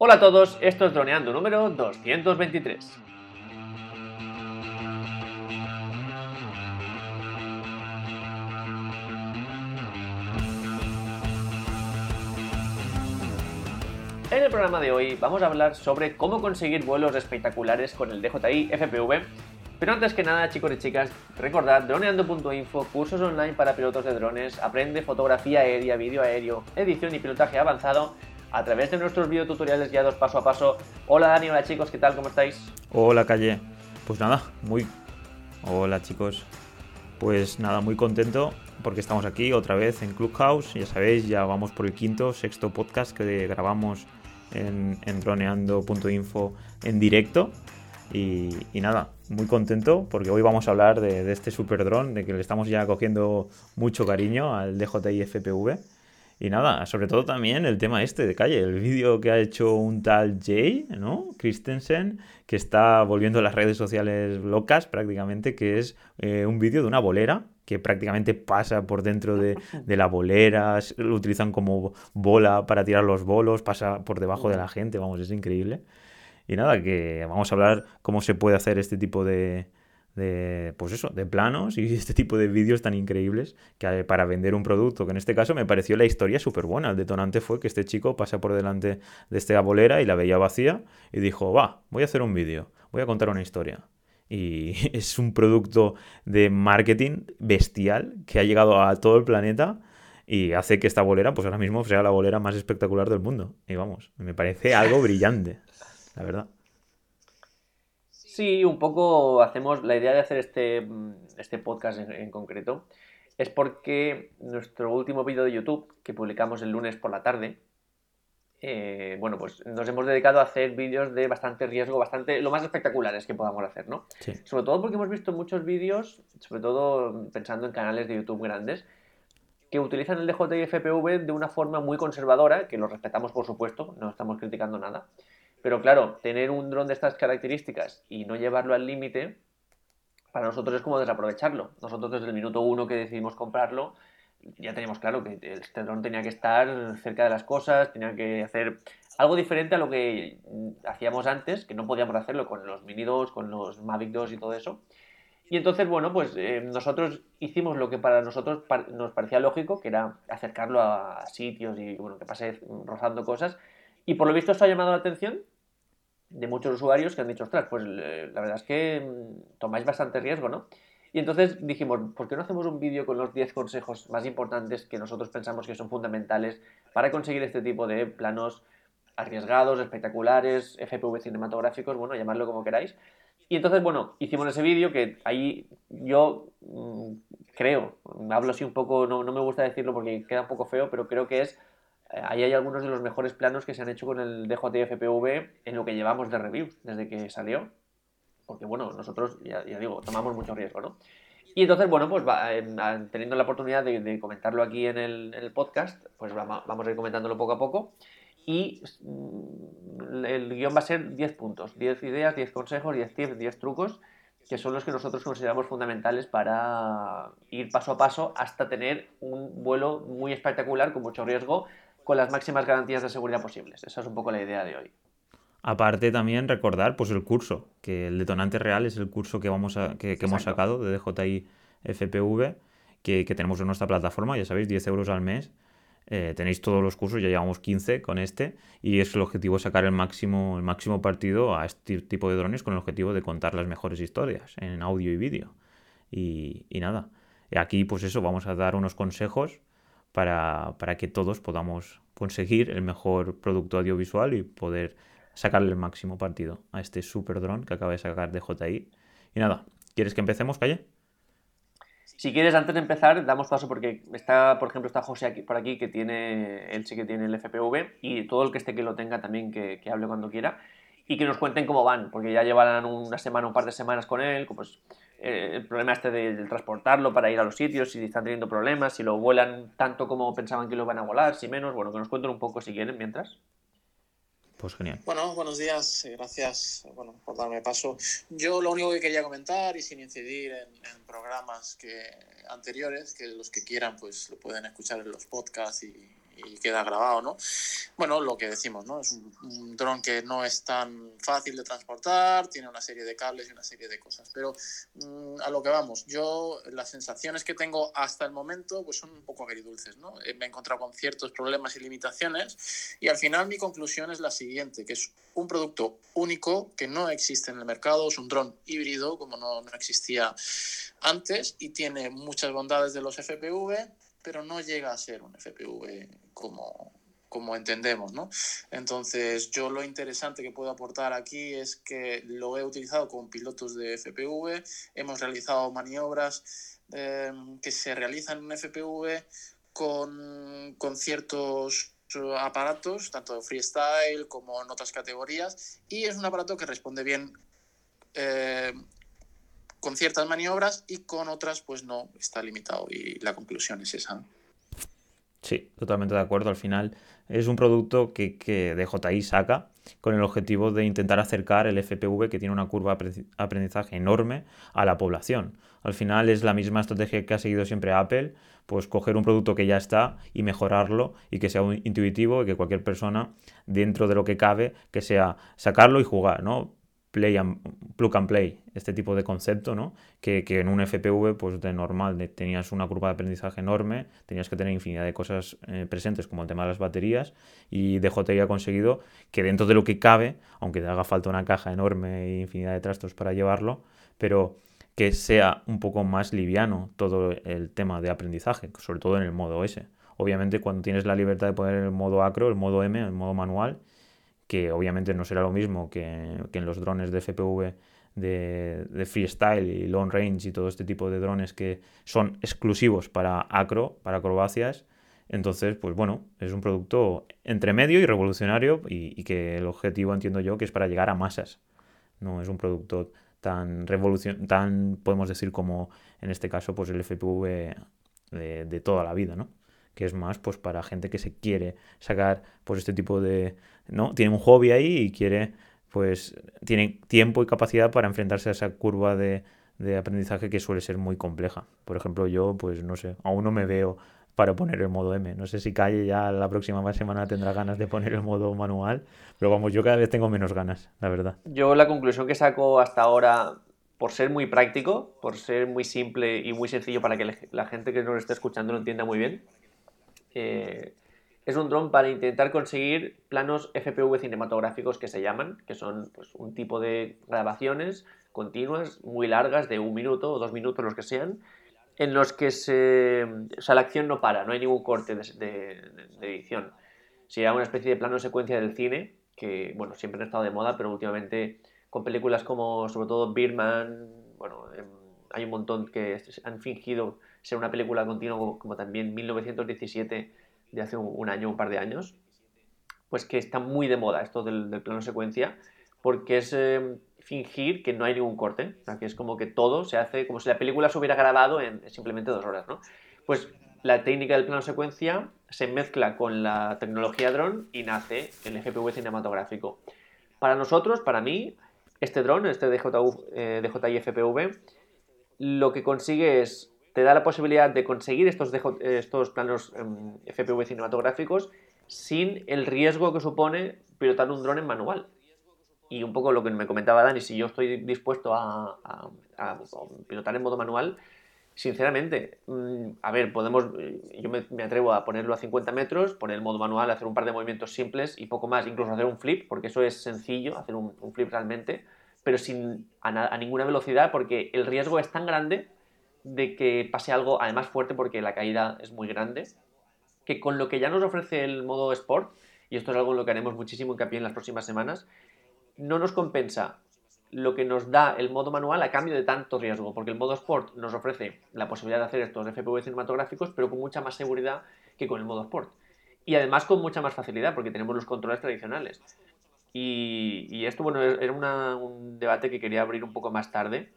Hola a todos, esto es Droneando número 223. En el programa de hoy vamos a hablar sobre cómo conseguir vuelos espectaculares con el DJI FPV. Pero antes que nada, chicos y chicas, recordad droneando.info, cursos online para pilotos de drones, aprende fotografía aérea, vídeo aéreo, edición y pilotaje avanzado a través de nuestros videotutoriales guiados paso a paso. Hola Dani, hola chicos, ¿qué tal? ¿Cómo estáis? Hola Calle. Pues nada, muy... Hola chicos. Pues nada, muy contento porque estamos aquí otra vez en Clubhouse. Ya sabéis, ya vamos por el quinto, sexto podcast que grabamos en, droneando.info en directo. Y, nada, muy contento porque hoy vamos a hablar de, de este super drone, de que le estamos ya cogiendo mucho cariño al DJI FPV. Y nada, sobre todo también el tema este de calle, el vídeo que ha hecho un tal Jay, ¿no? Christensen, que está volviendo las redes sociales locas prácticamente, que es eh, un vídeo de una bolera que prácticamente pasa por dentro de, de, la bolera, lo utilizan como bola para tirar los bolos, pasa por debajo de la gente, vamos, es increíble. Y nada, que vamos a hablar cómo se puede hacer este tipo de, de, pues eso, de planos y este tipo de vídeos tan increíbles que para vender un producto, que en este caso me pareció la historia súper buena. El detonante fue que este chico pasa por delante de esta bolera y la veía vacía y dijo, va, voy a hacer un vídeo, voy a contar una historia. Y es un producto de marketing bestial que ha llegado a todo el planeta y hace que esta bolera, pues ahora mismo sea la bolera más espectacular del mundo. Y vamos, me parece algo brillante, la verdad. Sí, un poco hacemos la idea de hacer este, este podcast en, en, concreto. Es porque nuestro último vídeo de YouTube, que publicamos el lunes por la tarde, eh, bueno, pues nos hemos dedicado a hacer vídeos de bastante riesgo, bastante lo más espectaculares que podamos hacer, ¿no? Sí. Sobre todo porque hemos visto muchos vídeos, sobre todo pensando en canales de YouTube grandes, que utilizan el DJI FPV de una forma muy conservadora, que lo respetamos por supuesto, no estamos criticando nada, pero claro, tener un dron de estas características y no llevarlo al límite, para nosotros es como desaprovecharlo. Nosotros desde el minuto uno que decidimos comprarlo, ya teníamos claro que este dron tenía que estar cerca de las cosas, tenía que hacer algo diferente a lo que hacíamos antes, que no podíamos hacerlo con los Mini 2, con los Mavic 2 y todo eso. Y entonces, bueno, pues eh, nosotros hicimos lo que para nosotros nos parecía lógico, que era acercarlo a sitios y, bueno, que pase rozando cosas. Y por lo visto esto ha llamado la atención de muchos usuarios que han dicho, ostras, pues eh, la verdad es que mm, tomáis bastante riesgo, ¿no? Y entonces dijimos, ¿por qué no hacemos un vídeo con los 10 consejos más importantes que nosotros pensamos que son fundamentales para conseguir este tipo de planos arriesgados, espectaculares, FPV cinematográficos, bueno, llamadlo como queráis? Y entonces, bueno, hicimos ese vídeo que ahí yo mmm, creo, hablo así un poco, no, no me gusta decirlo porque queda un poco feo, pero creo que es ahí hay algunos de los mejores planos que se han hecho con el DJI FPV en lo que llevamos de reviews desde que salió. Porque bueno, nosotros, ya, digo, tomamos mucho riesgo, ¿no? Y entonces, bueno, pues va, eh, teniendo la oportunidad de, comentarlo aquí en el, en el, podcast, pues vamos, vamos a ir comentándolo poco a poco. Y mm, el guion va a ser 10 puntos, 10 ideas, 10 consejos, 10 tips, 10 trucos, que son los que nosotros consideramos fundamentales para ir paso a paso hasta tener un vuelo muy espectacular, con mucho riesgo, con las máximas garantías de seguridad posibles. Esa es un poco la idea de hoy. Aparte también recordar pues el curso, que el detonante real es el curso que vamos a, que, que hemos sacado de DJI FPV, que, que, tenemos en nuestra plataforma, ya sabéis, 10 euros al mes. Eh, tenéis todos los cursos, ya llevamos 15 con este, y es el objetivo sacar el máximo, el máximo partido a este tipo de drones con el objetivo de contar las mejores historias en audio y vídeo. Y, y nada, aquí pues eso, vamos a dar unos consejos para, para que todos podamos conseguir el mejor producto audiovisual y poder sacarle el máximo partido a este super dron que acaba de sacar de JI. Y nada, ¿quieres que empecemos, Calle? Si quieres, antes de empezar, damos paso porque está, por ejemplo, está José aquí, por aquí, que tiene, él sí que tiene el FPV, y todo el que esté que lo tenga también que, que hable cuando quiera, y que nos cuenten cómo van, porque ya llevarán una semana, un par de semanas con él, pues eh, el problema este de, de, transportarlo para ir a los sitios, si están teniendo problemas, si lo vuelan tanto como pensaban que lo van a volar, si menos, bueno, que nos cuenten un poco si quieren mientras. Pues genial. Bueno, buenos días, gracias bueno, por darme paso. Yo lo único que quería comentar y sin incidir en, en, programas que, anteriores, que los que quieran pues lo pueden escuchar en los podcasts y, queda grabado, ¿no? Bueno, lo que decimos, ¿no? Es un, dron que no es tan fácil de transportar, tiene una serie de cables y una serie de cosas, pero mm, a lo que vamos, yo las sensaciones que tengo hasta el momento pues son un poco agridulces, ¿no? Eh, me he encontrado con ciertos problemas y limitaciones y al final mi conclusión es la siguiente, que es un producto único que no existe en el mercado, es un dron híbrido como no, no existía antes y tiene muchas bondades de los FPV, pero no llega a ser un FPV como, como entendemos, ¿no? Entonces, yo lo interesante que puedo aportar aquí es que lo he utilizado con pilotos de FPV, hemos realizado maniobras eh, que se realizan en FPV con, con ciertos aparatos, tanto freestyle como en otras categorías, y es un aparato que responde bien eh, con ciertas maniobras y con otras pues no, está limitado y la conclusión es esa. Sí, totalmente de acuerdo. Al final es un producto que, que DJI saca con el objetivo de intentar acercar el FPV, que tiene una curva de aprendizaje enorme, a la población. Al final es la misma estrategia que ha seguido siempre Apple, pues coger un producto que ya está y mejorarlo y que sea intuitivo y que cualquier persona, dentro de lo que cabe, que sea sacarlo y jugar, ¿no? Play and, plug and play, este tipo de concepto, ¿no? Que, en un FPV, pues de normal, tenías una curva de aprendizaje enorme, tenías que tener infinidad de cosas eh, presentes, como el tema de las baterías, y DJI ha conseguido que dentro de lo que cabe, aunque te haga falta una caja enorme e infinidad de trastos para llevarlo, pero que sea un poco más liviano todo el tema de aprendizaje, sobre todo en el modo S. Obviamente cuando tienes la libertad de poner el modo acro, el modo M, el modo manual, que obviamente no será lo mismo que, en los drones de FPV de, freestyle y long range y todo este tipo de drones que son exclusivos para acro, para acrobacias. Entonces, pues bueno, es un producto entre medio y revolucionario y, que el objetivo entiendo yo que es para llegar a masas. No es un producto tan revolución, tan podemos decir como en este caso pues el FPV de, de toda la vida, ¿no? que es más pues para gente que se quiere sacar pues este tipo de, ¿no? Tiene un hobby ahí y quiere pues tiene tiempo y capacidad para enfrentarse a esa curva de, aprendizaje que suele ser muy compleja. Por ejemplo, yo pues no sé, aún no me veo para poner el modo M. No sé si Calle ya la próxima semana tendrá ganas de poner el modo manual, pero vamos, yo cada vez tengo menos ganas, la verdad. Yo la conclusión que saco hasta ahora, por ser muy práctico, por ser muy simple y muy sencillo para que la gente que nos esté escuchando lo entienda muy bien, es un dron para intentar conseguir planos FPV cinematográficos que se llaman, que son pues, un tipo de grabaciones continuas, muy largas, de un minuto o dos minutos, los que sean, en los que se, o sea, la acción no para, no hay ningún corte de, edición. Sería una especie de plano secuencia del cine, que bueno, siempre han estado de moda, pero últimamente con películas como sobre todo Birdman, bueno, em, hay un montón que han fingido ser una película continua como también 1917 de hace un, año, un par de años, pues que está muy de moda esto del, plano secuencia, porque es em, fingir que no hay ningún corte, o que es como que todo se hace como si la película se hubiera grabado en simplemente dos horas, ¿no? Pues la técnica del plano secuencia se mezcla con la tecnología drone y nace el FPV cinematográfico. Para nosotros, para mí, este drone, este DJI, eh, FPV, lo que consigue es te da la posibilidad de conseguir estos, planos em, FPV cinematográficos sin el riesgo que supone pilotar un dron en manual. Y un poco lo que me comentaba Dani, si yo estoy dispuesto a, pilotar en modo manual, sinceramente, mm, a ver, podemos, yo me, atrevo a ponerlo a 50 metros, poner el modo manual, hacer un par de movimientos simples y poco más, incluso hacer un flip, porque eso es sencillo, hacer un, flip realmente, pero sin a, ninguna velocidad, porque el riesgo es tan grande de que pase algo además fuerte porque la caída es muy grande, que con lo que ya nos ofrece el modo Sport, y esto es algo en lo que haremos muchísimo hincapié en las próximas semanas, no nos compensa lo que nos da el modo manual a cambio de tanto riesgo, porque el modo Sport nos ofrece la posibilidad de hacer estos FPV cinematográficos, pero con mucha más seguridad que con el modo Sport. Y además con mucha más facilidad, porque tenemos los controles tradicionales. Y, esto, bueno, era un debate que quería abrir un poco más tarde,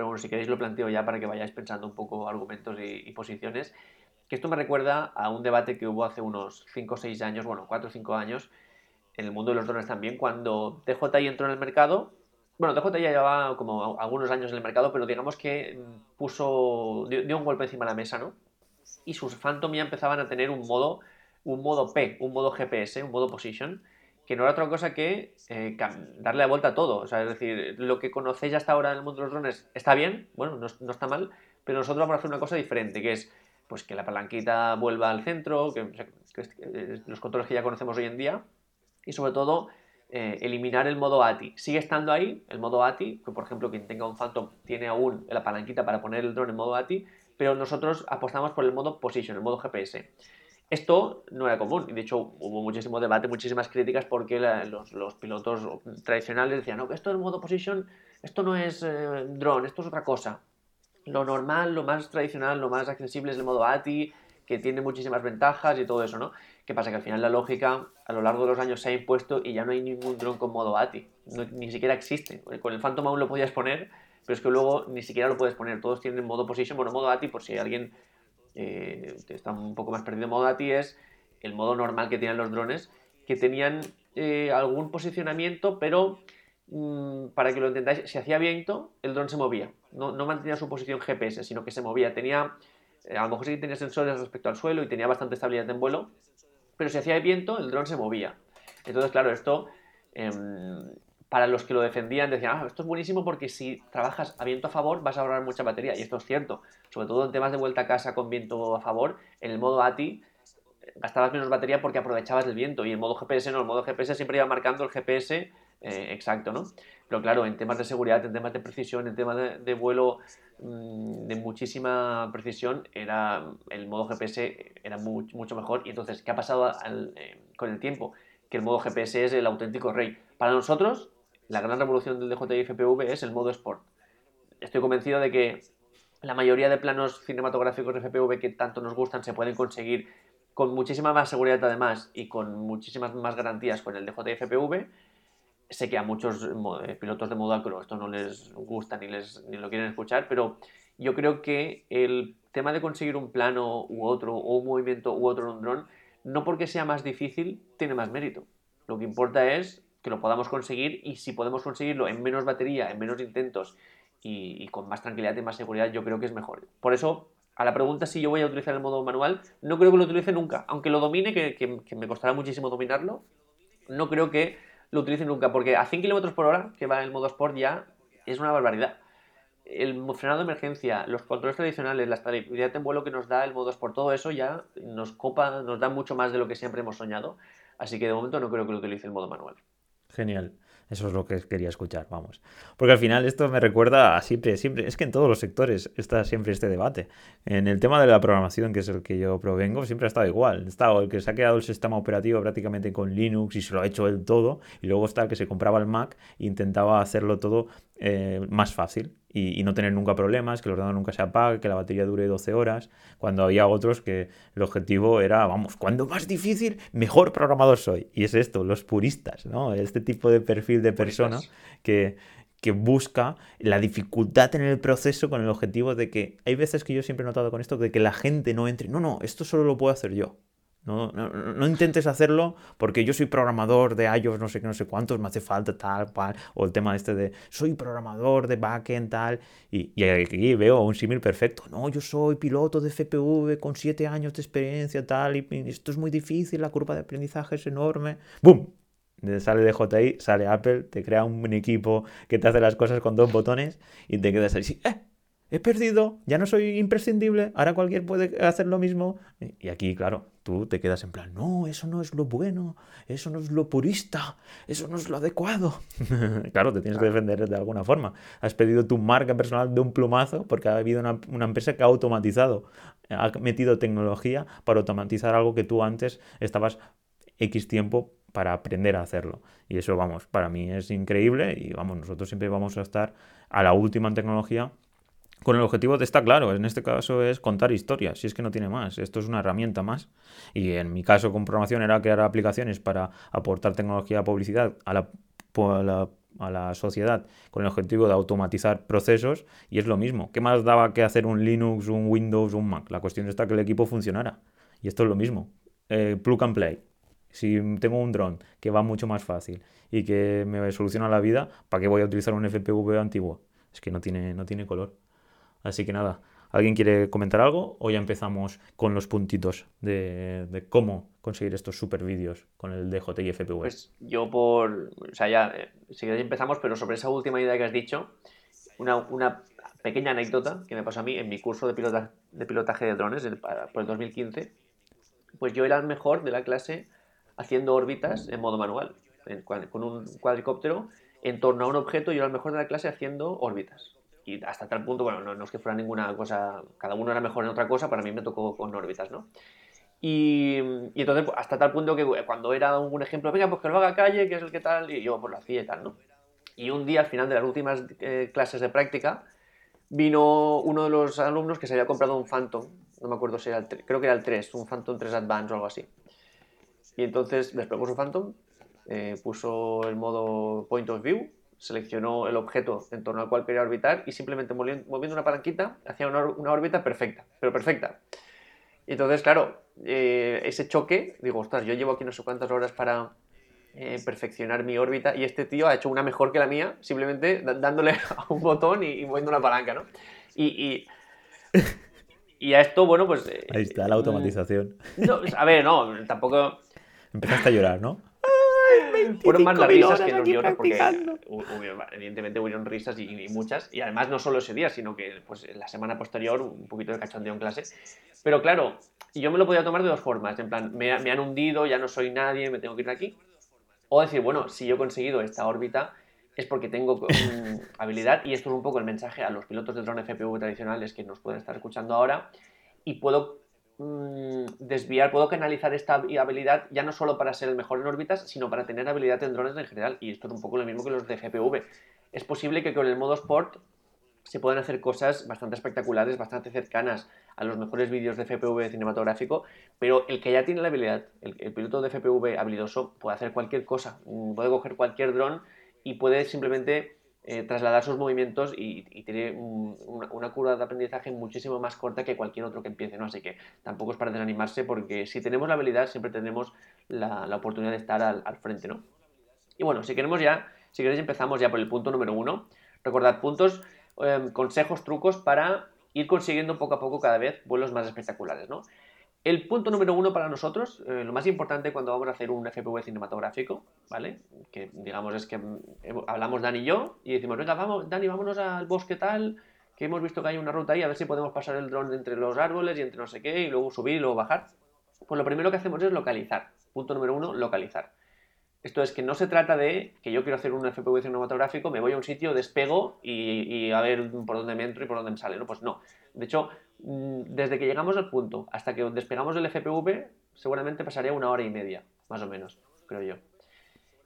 pero bueno, si queréis lo planteo ya para que vayáis pensando un poco argumentos y, posiciones. Que esto me recuerda a un debate que hubo hace unos 5 o 6 años, bueno, 4 o 5 años, en el mundo de los drones también, cuando DJI entró en el mercado. Bueno, DJI ya llevaba como algunos años en el mercado, pero digamos que puso, dio, un golpe encima de la mesa, ¿no? Y sus Phantom ya empezaban a tener un modo un modo P, un modo GPS, un modo Position, que no era otra cosa que eh, darle la vuelta a todo. O sea, es decir, lo que conocéis hasta ahora en el mundo de los drones está bien, bueno, no, está mal, pero nosotros vamos a hacer una cosa diferente, que es pues que la palanquita vuelva al centro, que, los controles que ya conocemos hoy en día, y sobre todo eh, eliminar el modo ATI. Sigue estando ahí el modo ATI, que por ejemplo quien tenga un Phantom tiene aún la palanquita para poner el drone en modo ATI, pero nosotros apostamos por el modo Position, el modo GPS. Esto no era común y de hecho hubo muchísimo debate, muchísimas críticas porque los, pilotos tradicionales decían, no, que esto es modo Position, esto no es eh, drone, esto es otra cosa lo normal, lo más tradicional, lo más accesible es el modo ATI, que tiene muchísimas ventajas y todo eso, ¿no? ¿Qué pasa? Que al final la lógica a lo largo de los años se ha impuesto y ya no hay ningún dron con modo ATI. ni siquiera existe. Con el Phantom aún lo podías poner, pero es que luego ni siquiera lo puedes poner. Todos tienen modo position, bueno, modo ATI, por si alguien eh, está un poco más perdido. Modo ATI es el modo normal que tienen los drones, que tenían eh, algún posicionamiento, pero mm, para que lo entendáis, si hacía viento, el dron se movía no, mantenía su posición GPS, sino que se movía. Tenía, eh, a lo mejor sí tenía sensores respecto al suelo y tenía bastante estabilidad en vuelo, pero si hacía viento, el dron se movía. Entonces, claro, esto, em, para los que lo defendían, decían, ah, esto es buenísimo porque si trabajas a viento a favor vas a ahorrar mucha batería. Y esto es cierto, sobre todo en temas de vuelta a casa con viento a favor, en el modo ATI gastabas menos batería porque aprovechabas el viento y en modo GPS no, el modo GPS siempre iba marcando el GPS eh, exacto, ¿no? Pero claro, en temas de seguridad, en temas de precisión, en temas de, vuelo mm, de muchísima precisión, era el modo GPS era mucho mejor. Y entonces, ¿qué ha pasado eh, con el tiempo? Que el modo GPS es el auténtico rey. Para nosotros, la gran revolución del DJI FPV es el modo Sport. Estoy convencido de que la mayoría de planos cinematográficos de FPV que tanto nos gustan se pueden conseguir con muchísima más seguridad además y con muchísimas más garantías con el DJI FPV sé que a muchos eh, pilotos de modo acro esto no les gusta ni, les, ni lo quieren escuchar, pero yo creo que el tema de conseguir un plano u otro, o un movimiento u otro en un dron, no porque sea más difícil, tiene más mérito. Lo que importa es que lo podamos conseguir y si podemos conseguirlo en menos batería, en menos intentos y, con más tranquilidad y más seguridad, yo creo que es mejor. Por eso, a la pregunta si yo voy a utilizar el modo manual, no creo que lo utilice nunca. Aunque lo domine, que, que me costará muchísimo dominarlo, no creo que lo utilicen nunca, porque a 100 km por hora, que va el modo Sport, ya es una barbaridad. El frenado de emergencia, los controles tradicionales, la estabilidad en vuelo que nos da el modo Sport, todo eso ya nos copa, nos da mucho más de lo que siempre hemos soñado. Así que de momento no creo que lo utilice el modo manual. Genial. Eso es lo que quería escuchar, vamos. Porque al final esto me recuerda a siempre, siempre, es que en todos los sectores está siempre este debate. En el tema de la programación, que es el que yo provengo, siempre ha estado igual. Está el que se ha quedado el sistema operativo prácticamente con Linux y se lo ha hecho él todo, y luego está el que se compraba el Mac e intentaba hacerlo todo eh, más fácil y, no tener nunca problemas, que el ordenador nunca se apague, que la batería dure 12 horas, cuando había otros que el objetivo era, vamos, cuando más difícil, mejor programador soy. Y es esto, los puristas, ¿no? Este tipo de perfil de persona que, que busca la dificultad en el proceso con el objetivo de que hay veces que yo siempre he notado con esto de que la gente no entre, no, no, esto solo lo puedo hacer yo. No, no, intentes hacerlo porque yo soy programador de iOS, no sé qué, no sé cuántos, me hace falta tal, cual, o el tema este de soy programador de backend, tal, y, y aquí veo un símil perfecto. No, yo soy piloto de FPV con siete años de experiencia, tal, y, esto es muy difícil, la curva de aprendizaje es enorme. ¡Bum! Sale de JI, sale Apple, te crea un equipo que te hace las cosas con dos botones y te quedas ahí, ¡eh! He perdido, ya no soy imprescindible, ahora cualquier puede hacer lo mismo. Y aquí, claro, tú te quedas en plan, no, eso no es lo bueno, eso no es lo purista, eso no es lo adecuado. claro, te tienes que defender de alguna forma. Has pedido tu marca personal de un plumazo porque ha habido una, una empresa que ha automatizado, ha metido tecnología para automatizar algo que tú antes estabas X tiempo para aprender a hacerlo. Y eso, vamos, para mí es increíble y vamos, nosotros siempre vamos a estar a la última en tecnología con el objetivo de, está claro, en este caso es contar historias, si es que no tiene más, esto es una herramienta más. Y en mi caso con programación era crear aplicaciones para aportar tecnología publicidad a la, a la, sociedad con el objetivo de automatizar procesos y es lo mismo. ¿Qué más daba que hacer un Linux, un Windows, un Mac? La cuestión está que el equipo funcionara. Y esto es lo mismo. Eh, plug and play. Si tengo un dron que va mucho más fácil y que me soluciona la vida, ¿para qué voy a utilizar un FPV antiguo? Es que no tiene, no tiene color. Así que nada, ¿alguien quiere comentar algo o ya empezamos con los puntitos de, cómo conseguir estos super vídeos con el DJI FPV? Pues yo por, o sea, ya, eh, si queréis empezamos, pero sobre esa última idea que has dicho, una, pequeña anécdota que me pasó a mí en mi curso de, de pilotaje de drones por el 2015, pues yo era el mejor de la clase haciendo órbitas en modo manual, con un cuadricóptero en torno a un objeto, yo era el mejor de la clase haciendo órbitas. Y hasta tal punto, bueno, no, no es que fuera ninguna cosa, cada uno era mejor en otra cosa, para mí me tocó con órbitas, ¿no? Y, entonces, pues, hasta tal punto que cuando era un ejemplo, venga, pues que lo haga calle, que es el que tal, y yo pues lo hacía y tal, ¿no? Y un día, al final de las últimas eh, clases de práctica, vino uno de los alumnos que se había comprado un Phantom, no me acuerdo si era el 3, creo que era el 3, un Phantom 3 Advance o algo así. Y entonces desplegó su Phantom, eh, puso el modo Point of View, seleccionó el objeto en torno al cual quería orbitar y simplemente moviendo una palanquita hacía una, una órbita perfecta, pero perfecta. Y entonces, claro, eh, ese choque, digo, ostras, yo llevo aquí no sé cuántas horas para eh, perfeccionar mi órbita y este tío ha hecho una mejor que la mía, simplemente dándole a un botón y, moviendo una palanca, ¿no? Y, y, a esto, bueno, pues... Eh, Ahí está la automatización. No, a ver, no, tampoco... Empezaste a llorar, ¿no? Fueron más las risas que los lloros, porque evidentemente hubieron risas y, muchas, y además no solo ese día, sino que pues, la semana posterior un poquito de cachondeo en clase. Pero claro, yo me lo podía tomar de dos formas, en plan, me, me han hundido, ya no soy nadie, me tengo que ir de aquí. O decir, bueno, si yo he conseguido esta órbita es porque tengo habilidad, y esto es un poco el mensaje a los pilotos de drone FPV tradicionales que nos pueden estar escuchando ahora, y puedo Mm, desviar, puedo canalizar esta habilidad ya no solo para ser el mejor en órbitas, sino para tener habilidad en drones en general. Y esto es un poco lo mismo que los de FPV. Es posible que con el modo Sport se puedan hacer cosas bastante espectaculares, bastante cercanas a los mejores vídeos de FPV cinematográfico, pero el que ya tiene la habilidad, el, el piloto de FPV habilidoso, puede hacer cualquier cosa, mm, puede coger cualquier dron y puede simplemente eh, trasladar sus movimientos y, tiene una, curva de aprendizaje muchísimo más corta que cualquier otro que empiece, ¿no? Así que tampoco es para desanimarse porque si tenemos la habilidad siempre tenemos la, oportunidad de estar al, frente, ¿no? Y bueno, si queremos ya, si queréis empezamos ya por el punto número uno. Recordad puntos, em, consejos, trucos para ir consiguiendo poco a poco cada vez vuelos más espectaculares, ¿no? El punto número uno para nosotros, eh, lo más importante cuando vamos a hacer un FPV cinematográfico, ¿vale? Que digamos es que mm, hablamos Dani y yo y decimos, venga, vamos, Dani, vámonos al bosque tal, que hemos visto que hay una ruta ahí, a ver si podemos pasar el dron entre los árboles y entre no sé qué, y luego subir y luego bajar. Pues lo primero que hacemos es localizar. Punto número uno, localizar. Esto es que no se trata de que yo quiero hacer un FPV cinematográfico, me voy a un sitio, despego y, a ver por dónde me entro y por dónde me sale. No, pues no. De hecho, desde que llegamos al punto hasta que despegamos el FPV, seguramente pasaría una hora y media, más o menos, creo yo.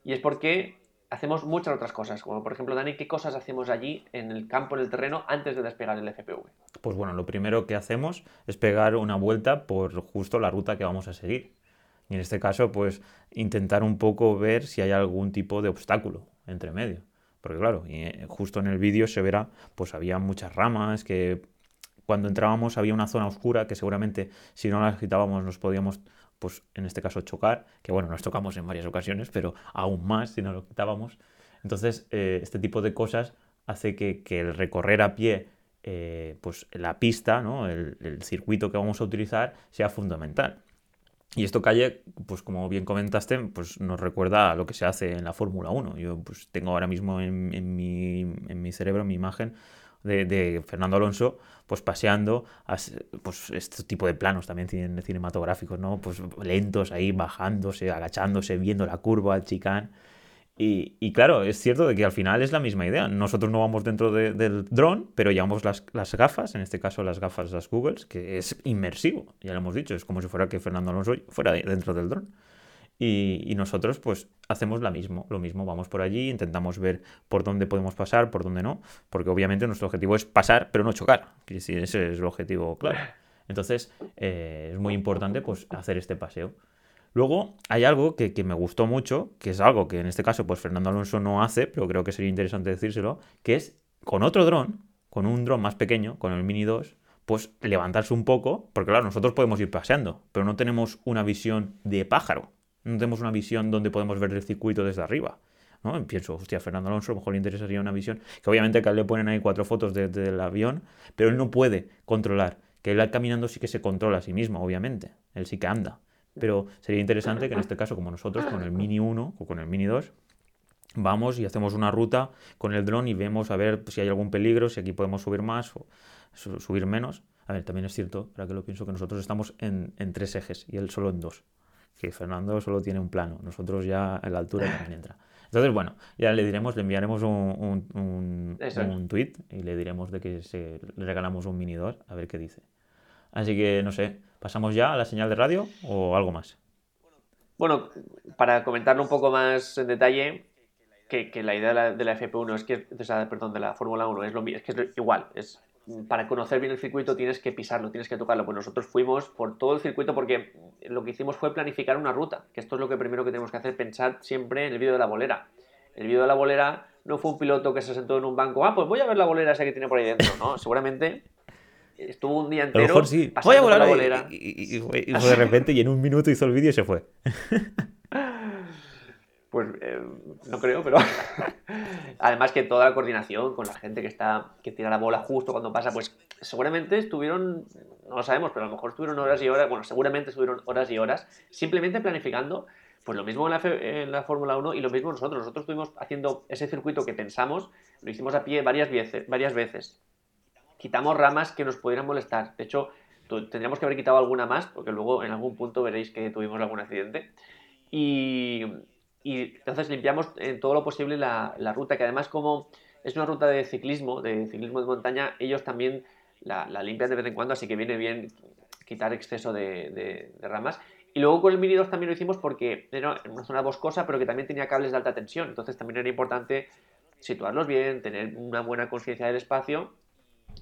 Y es porque hacemos muchas otras cosas, como por ejemplo, Dani, ¿qué cosas hacemos allí en el campo, en el terreno, antes de despegar el FPV? Pues bueno, lo primero que hacemos es pegar una vuelta por justo la ruta que vamos a seguir. Y en este caso, pues intentar un poco ver si hay algún tipo de obstáculo entre medio. Porque claro, eh, justo en el vídeo se verá, pues había muchas ramas, que cuando entrábamos había una zona oscura que seguramente si no las quitábamos nos podíamos, pues en este caso chocar, que bueno, nos tocamos en varias ocasiones, pero aún más si no lo quitábamos. Entonces, eh, este tipo de cosas hace que, el recorrer a pie eh, pues la pista, ¿no? el, el, circuito que vamos a utilizar, sea fundamental. Y esto calle, pues como bien comentaste, pues nos recuerda a lo que se hace en la Fórmula 1. Yo pues tengo ahora mismo en, en, mi, en mi, cerebro mi imagen de, de, Fernando Alonso pues paseando pues este tipo de planos también cinematográficos, ¿no? Pues lentos ahí, bajándose, agachándose, viendo la curva, el chicán. Y, claro, es cierto de que al final es la misma idea. Nosotros no vamos dentro del dron, pero llevamos las, las, gafas, en este caso las gafas, las Googles, que es inmersivo, ya lo hemos dicho, es como si fuera que Fernando Alonso fuera dentro del dron. Y, nosotros pues hacemos lo mismo, lo mismo, vamos por allí, intentamos ver por dónde podemos pasar, por dónde no, porque obviamente nuestro objetivo es pasar, pero no chocar, ese es el objetivo claro. Entonces eh, es muy importante pues hacer este paseo. Luego hay algo que, me gustó mucho, que es algo que en este caso pues Fernando Alonso no hace, pero creo que sería interesante decírselo, que es con otro dron, con un dron más pequeño, con el Mini 2, pues levantarse un poco, porque claro, nosotros podemos ir paseando, pero no tenemos una visión de pájaro, no tenemos una visión donde podemos ver el circuito desde arriba. ¿no? Pienso, hostia, Fernando Alonso a lo mejor le interesaría una visión, que obviamente acá le ponen ahí cuatro fotos del avión, pero él no puede controlar, que él caminando sí que se controla a sí mismo, obviamente, él sí que anda pero sería interesante que en este caso, como nosotros, con el Mini 1 o con el Mini 2, vamos y hacemos una ruta con el dron y vemos a ver si hay algún peligro, si aquí podemos subir más o subir menos. A ver, también es cierto, para que lo pienso, que nosotros estamos en tres ejes y él solo en dos. Que Fernando solo tiene un plano, nosotros ya en la altura también entra. Entonces, bueno, ya le diremos, le enviaremos un, un, un, tweet y le diremos de que se, le regalamos un mini 2, a ver qué dice. Así que, no sé, ¿pasamos ya a la señal de radio o algo más? Bueno, para comentarlo un poco más en detalle, que, que la idea de la, de la, FP1 es que, o sea, perdón, de la Fórmula 1 es, lo, es que es igual, es para conocer bien el circuito tienes que pisarlo, tienes que tocarlo. Pues nosotros fuimos por todo el circuito porque lo que hicimos fue planificar una ruta, que esto es lo que primero que tenemos que hacer, pensar siempre en el vídeo de la bolera. El vídeo de la bolera no fue un piloto que se sentó en un banco, ah, pues voy a ver la bolera esa que tiene por ahí dentro, ¿no? Seguramente estuvo un día entero a lo mejor sí. voy a volar la bolera. Y, fue, de repente y en un minuto hizo el vídeo y se fue. Pues eh, no creo, pero además que toda la coordinación con la gente que está que tira la bola justo cuando pasa, pues seguramente estuvieron, no lo sabemos, pero a lo mejor estuvieron horas y horas, bueno, seguramente estuvieron horas y horas simplemente planificando, pues lo mismo en la, Fórmula 1 y lo mismo nosotros. Nosotros estuvimos haciendo ese circuito que pensamos, lo hicimos a pie varias veces, varias veces. Quitamos ramas que nos pudieran molestar. De hecho, tendríamos que haber quitado alguna más, porque luego en algún punto veréis que tuvimos algún accidente. Y y entonces limpiamos en todo lo posible la, la, ruta, que además como es una ruta de ciclismo, de ciclismo de montaña, ellos también la, la limpian de vez en cuando, así que viene bien quitar exceso de, de, ramas. Y luego con el Mini 2 también lo hicimos porque era una zona boscosa, pero que también tenía cables de alta tensión, entonces también era importante situarlos bien, tener una buena conciencia del espacio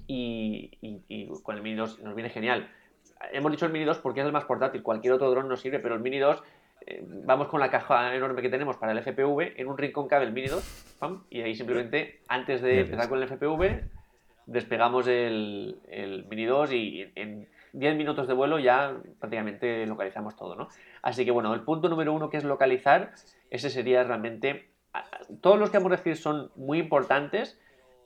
y, y, y, con el Mini 2 nos viene genial. Hemos dicho el Mini 2 porque es el más portátil, cualquier otro dron nos sirve, pero el Mini 2 eh, vamos con la caja enorme que tenemos para el FPV, en un rincón cabe el Mini 2, y ahí simplemente, antes de empezar con el FPV, despegamos el, el Mini 2 y en 10 minutos de vuelo ya prácticamente localizamos todo, ¿no? Así que bueno, el punto número uno que es localizar, ese sería realmente... Todos los que vamos a decir son muy importantes,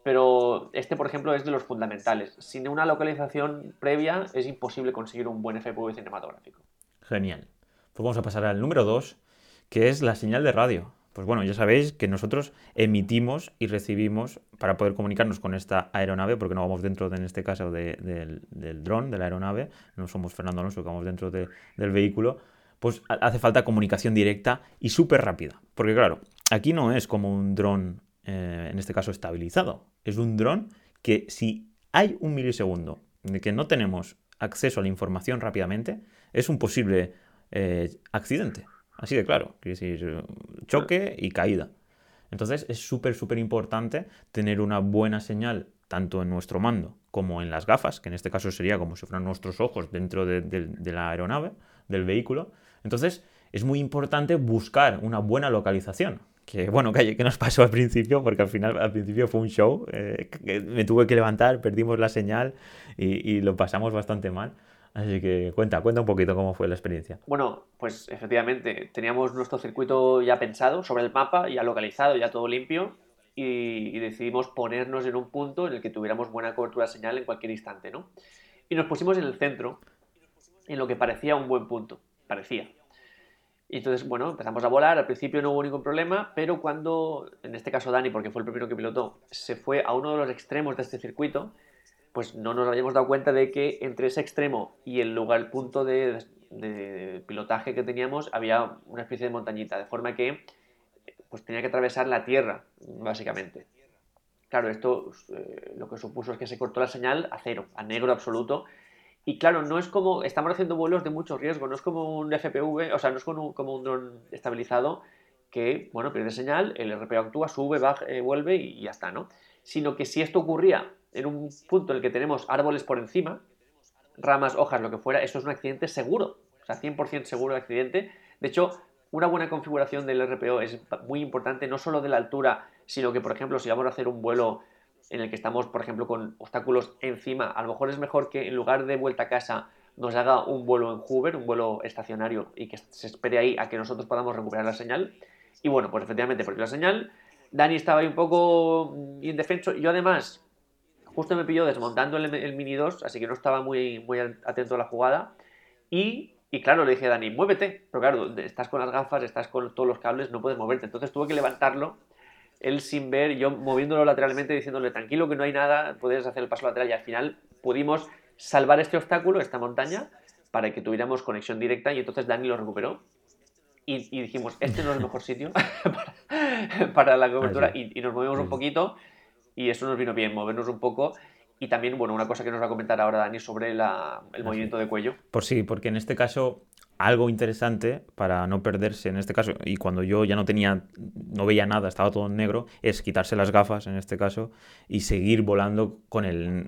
pero este, por ejemplo, es de los fundamentales. Sin una localización previa es imposible conseguir un buen FPV cinematográfico. Genial. Pues vamos a pasar al número 2, que es la señal de radio. Pues bueno, ya sabéis que nosotros emitimos y recibimos para poder comunicarnos con esta aeronave, porque no vamos dentro, de, en este caso, del, dron, de la aeronave, no somos Fernando Alonso, que vamos dentro del vehículo, pues hace falta comunicación directa y súper rápida. Porque claro, aquí no es como un dron, eh, en este caso, estabilizado. Es un dron que si hay un milisegundo de que no tenemos acceso a la información rápidamente, es un posible eh, accidente. Así de claro. Es decir, choque y caída. Entonces es súper, súper importante tener una buena señal tanto en nuestro mando como en las gafas, que en este caso sería como si fueran nuestros ojos dentro de, la aeronave, del vehículo. Entonces es muy importante buscar una buena localización. Que bueno, que, que nos pasó al principio, porque al final, al principio fue un show. Eh, me tuve que levantar, perdimos la señal y lo pasamos bastante mal. Así que cuenta, cuenta un poquito cómo fue la experiencia. Bueno, pues efectivamente, teníamos nuestro circuito ya pensado sobre el mapa, ya localizado, ya todo limpio, y, decidimos ponernos en un punto en el que tuviéramos buena cobertura de señal en cualquier instante, ¿no? Y nos pusimos en el centro, en lo que parecía un buen punto, parecía. Y entonces, bueno, empezamos a volar, al principio no hubo ningún problema, pero cuando, en este caso Dani, porque fue el primero que pilotó, se fue a uno de los extremos de este circuito, pues no nos habíamos dado cuenta de que entre ese extremo y el lugar, el punto de, pilotaje que teníamos, había una especie de montañita, de forma que pues tenía que atravesar la tierra, básicamente. Claro, esto eh, lo que supuso es que se cortó la señal a cero, a negro absoluto. Y claro, no es como, estamos haciendo vuelos de mucho riesgo, no es como un FPV, o sea, no es como un, como un dron estabilizado que, bueno, pierde señal, el RPO actúa, sube, baja, eh, vuelve y ya está, ¿no? Sino que si esto ocurría en un punto en el que tenemos árboles por encima, ramas, hojas, lo que fuera, eso es un accidente seguro. O sea, 100% seguro de accidente. De hecho, una buena configuración del RPO es muy importante, no solo de la altura, sino que, por ejemplo, si vamos a hacer un vuelo en el que estamos, por ejemplo, con obstáculos encima, a lo mejor es mejor que en lugar de vuelta a casa nos haga un vuelo en Hoover, un vuelo estacionario, y que se espere ahí a que nosotros podamos recuperar la señal. Y bueno, pues efectivamente, porque la señal, Dani estaba ahí un poco indefenso. Yo además, Justo me pilló desmontando el, Mini 2, así que no estaba muy, muy atento a la jugada. Y Y claro, le dije a Dani, muévete. Pero claro, estás con las gafas, estás con todos los cables, no puedes moverte. Entonces tuve que levantarlo, él sin ver, yo moviéndolo lateralmente, diciéndole, tranquilo que no hay nada, puedes hacer el paso lateral. Y al final pudimos salvar este obstáculo, esta montaña, para que tuviéramos conexión directa. Y entonces Dani lo recuperó. Y, dijimos, este no es el mejor sitio para, la cobertura. Y, nos movimos un poquito. Y eso nos vino bien, movernos un poco y también, bueno, una cosa que nos va a comentar ahora Dani sobre el movimiento de cuello. Por sí, porque en este caso algo interesante para no perderse en este caso, y cuando yo ya no tenía, no veía nada, estaba todo en negro, es quitarse las gafas en este caso y seguir volando con el,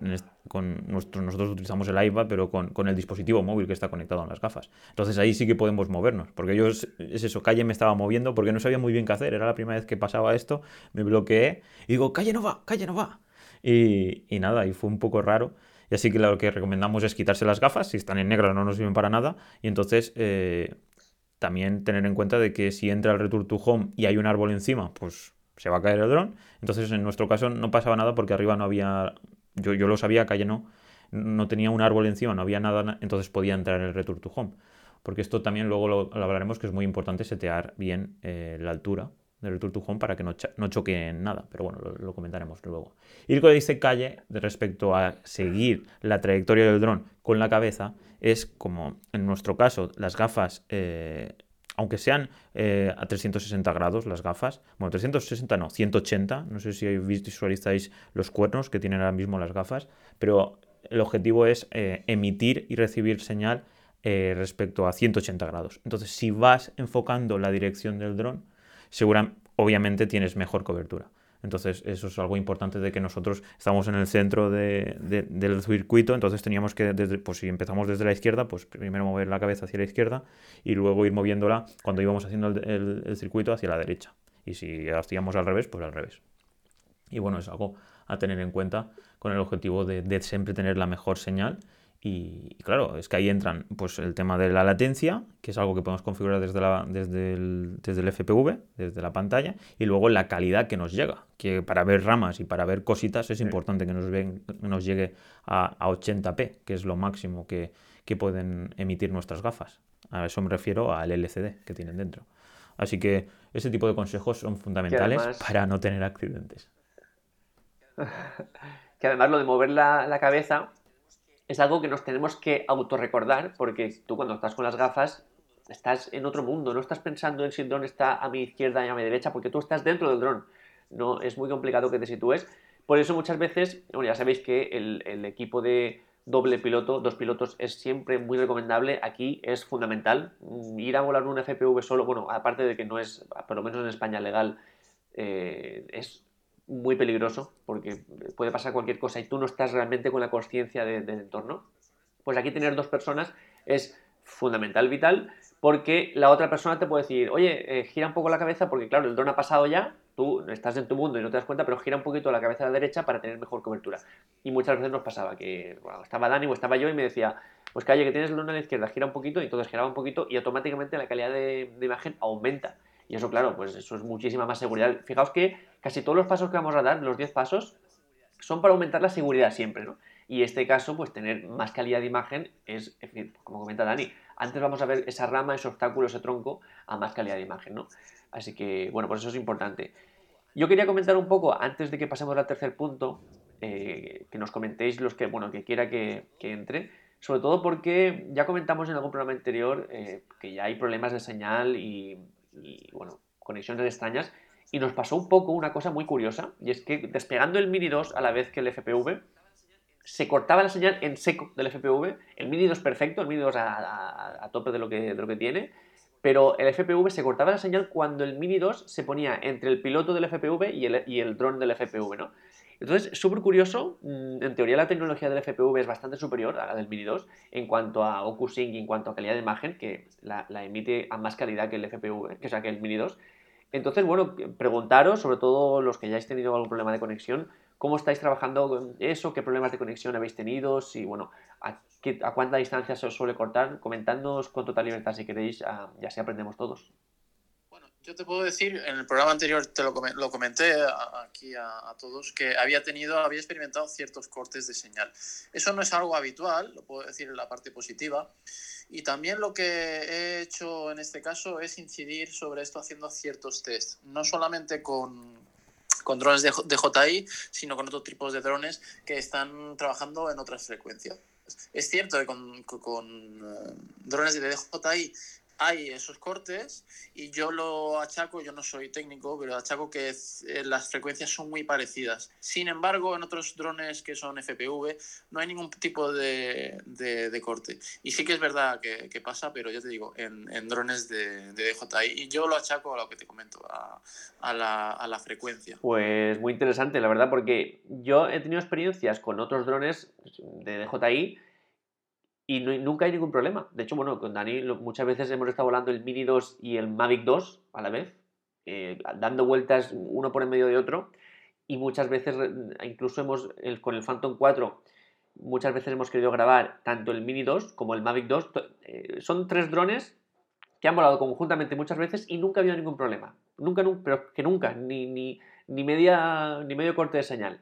con nuestro, nosotros utilizamos el iPad, pero con, con, el dispositivo móvil que está conectado a las gafas. Entonces ahí sí que podemos movernos, porque yo es, eso, Calle me estaba moviendo porque no sabía muy bien qué hacer, era la primera vez que pasaba esto, me bloqueé y digo, Calle no va, Calle no va. Y, y nada, y fue un poco raro. Y así que lo que recomendamos es quitarse las gafas, si están en negro no nos sirven para nada. Y entonces eh, también tener en cuenta de que si entra el Return to Home y hay un árbol encima, pues se va a caer el dron. Entonces en nuestro caso no pasaba nada porque arriba no había, yo, yo lo sabía, calle no, no tenía un árbol encima, no había nada, entonces podía entrar el Return to Home. Porque esto también luego lo, hablaremos que es muy importante setear bien eh, la altura del Return to Home para que no, no choque en nada, pero bueno, lo, comentaremos luego. Y lo dice Calle respecto a seguir la trayectoria del dron con la cabeza es como en nuestro caso las gafas, eh, aunque sean eh, a 360 grados las gafas, bueno, 360 no, 180, no sé si visualizáis los cuernos que tienen ahora mismo las gafas, pero el objetivo es eh, emitir y recibir señal respecto a 180 grados. Entonces, si vas enfocando la dirección del dron, seguramente, obviamente tienes mejor cobertura. Entonces, eso es algo importante de que nosotros estamos en el centro del circuito, entonces teníamos que, desde, pues si empezamos desde la izquierda, pues primero mover la cabeza hacia la izquierda y luego ir moviéndola cuando íbamos haciendo el, circuito hacia la derecha. Y si hacíamos al revés, pues al revés. Y bueno, es algo a tener en cuenta con el objetivo de siempre tener la mejor señal y, claro, es que ahí entran pues el tema de la latencia, que es algo que podemos configurar desde, la, desde, el, desde el FPV, desde la pantalla, y luego la calidad que nos llega, que para ver ramas y para ver cositas es importante que nos, nos llegue a, 80p, que es lo máximo que, que pueden emitir nuestras gafas. A eso me refiero al LCD que tienen dentro. Así que ese tipo de consejos son fundamentales para no tener accidentes. que además lo de mover la, la cabeza es algo que nos tenemos que autorrecordar porque tú cuando estás con las gafas estás en otro mundo, no estás pensando en si el dron está a mi izquierda y a mi derecha porque tú estás dentro del dron. No, es muy complicado que te sitúes. Por eso muchas veces, bueno, ya sabéis que el, equipo de doble piloto, dos pilotos, es siempre muy recomendable. Aquí es fundamental. Mm, ir a volar un FPV solo, bueno, aparte de que no es, por lo menos en España, legal, eh, es muy peligroso porque puede pasar cualquier cosa y tú no estás realmente con la conciencia del entorno, pues aquí tener dos personas es fundamental, vital, porque la otra persona te puede decir, oye, eh, gira un poco la cabeza porque claro, el dron ha pasado ya, tú estás en tu mundo y no te das cuenta, pero gira un poquito la cabeza a la derecha para tener mejor cobertura. Y muchas veces nos pasaba que estaba Dani o estaba yo y me decía, pues calle, que tienes el dron a la izquierda, gira un poquito, y entonces giraba un poquito y automáticamente la calidad de imagen aumenta. Y eso, claro, pues eso es muchísima más seguridad. Fijaos que casi todos los pasos que vamos a dar, los 10 pasos, son para aumentar la seguridad siempre, ¿no? Y en este caso, pues tener más calidad de imagen es, como comenta Dani, antes vamos a ver esa rama, ese obstáculo, ese tronco a más calidad de imagen, ¿no? Así que, bueno, pues eso es importante. Yo quería comentar un poco, antes de que pasemos al tercer punto, eh, que nos comentéis los que, bueno, que quiera que, entre, sobre todo porque ya comentamos en algún programa anterior eh, que ya hay problemas de señal y y bueno, conexiones extrañas. Y nos pasó un poco una cosa muy curiosa, y es que despegando el Mini 2 a la vez que el FPV, se cortaba la señal en seco del FPV. El Mini 2 perfecto, el Mini 2 a, tope de lo, que, de lo que tiene, pero el FPV se cortaba la señal cuando el Mini 2 se ponía entre el piloto del FPV y el, y el dron del FPV, ¿no? Entonces, súper curioso, mm, en teoría la tecnología del FPV es bastante superior a la del Mini 2 en cuanto a OcuSync y en cuanto a calidad de imagen, que la, emite a más calidad que el FPV, que sea que el Mini 2. Entonces, bueno, preguntaros, sobre todo los que ya hayáis tenido algún problema de conexión, cómo estáis trabajando con eso, qué problemas de conexión habéis tenido, si, bueno, a, cuánta distancia se os suele cortar, comentándonos con total libertad si queréis, ya así aprendemos todos. Yo te puedo decir, en el programa anterior te lo, comenté aquí a, todos, que había tenido, había experimentado ciertos cortes de señal. Eso no es algo habitual, lo puedo decir en la parte positiva. Y también lo que he hecho en este caso es incidir sobre esto haciendo ciertos tests, no solamente con, con drones de, DJI, sino con otros tipos de drones que están trabajando en otras frecuencias. Es cierto que con, con eh, drones de DJI hay esos cortes y yo lo achaco, yo no soy técnico, pero achaco que eh, las frecuencias son muy parecidas. Sin embargo, en otros drones que son FPV no hay ningún tipo de, de, corte. Y sí que es verdad que, que pasa, pero ya te digo, en, en drones de, de, DJI. Y yo lo achaco a lo que te comento, a, a, la, a la frecuencia. Pues muy interesante, la verdad, porque yo he tenido experiencias con otros drones de DJI y nunca hay ningún problema. De hecho, bueno, con Dani muchas veces hemos estado volando el Mini 2 y el Mavic 2 a la vez, eh, dando vueltas uno por en medio de otro, y muchas veces, incluso hemos, con el Phantom 4, muchas veces hemos querido grabar tanto el Mini 2 como el Mavic 2. Eh, son tres drones que han volado conjuntamente muchas veces y nunca ha habido ningún problema. Nunca, nunca pero que nunca, ni, ni, ni, media, ni medio corte de señal.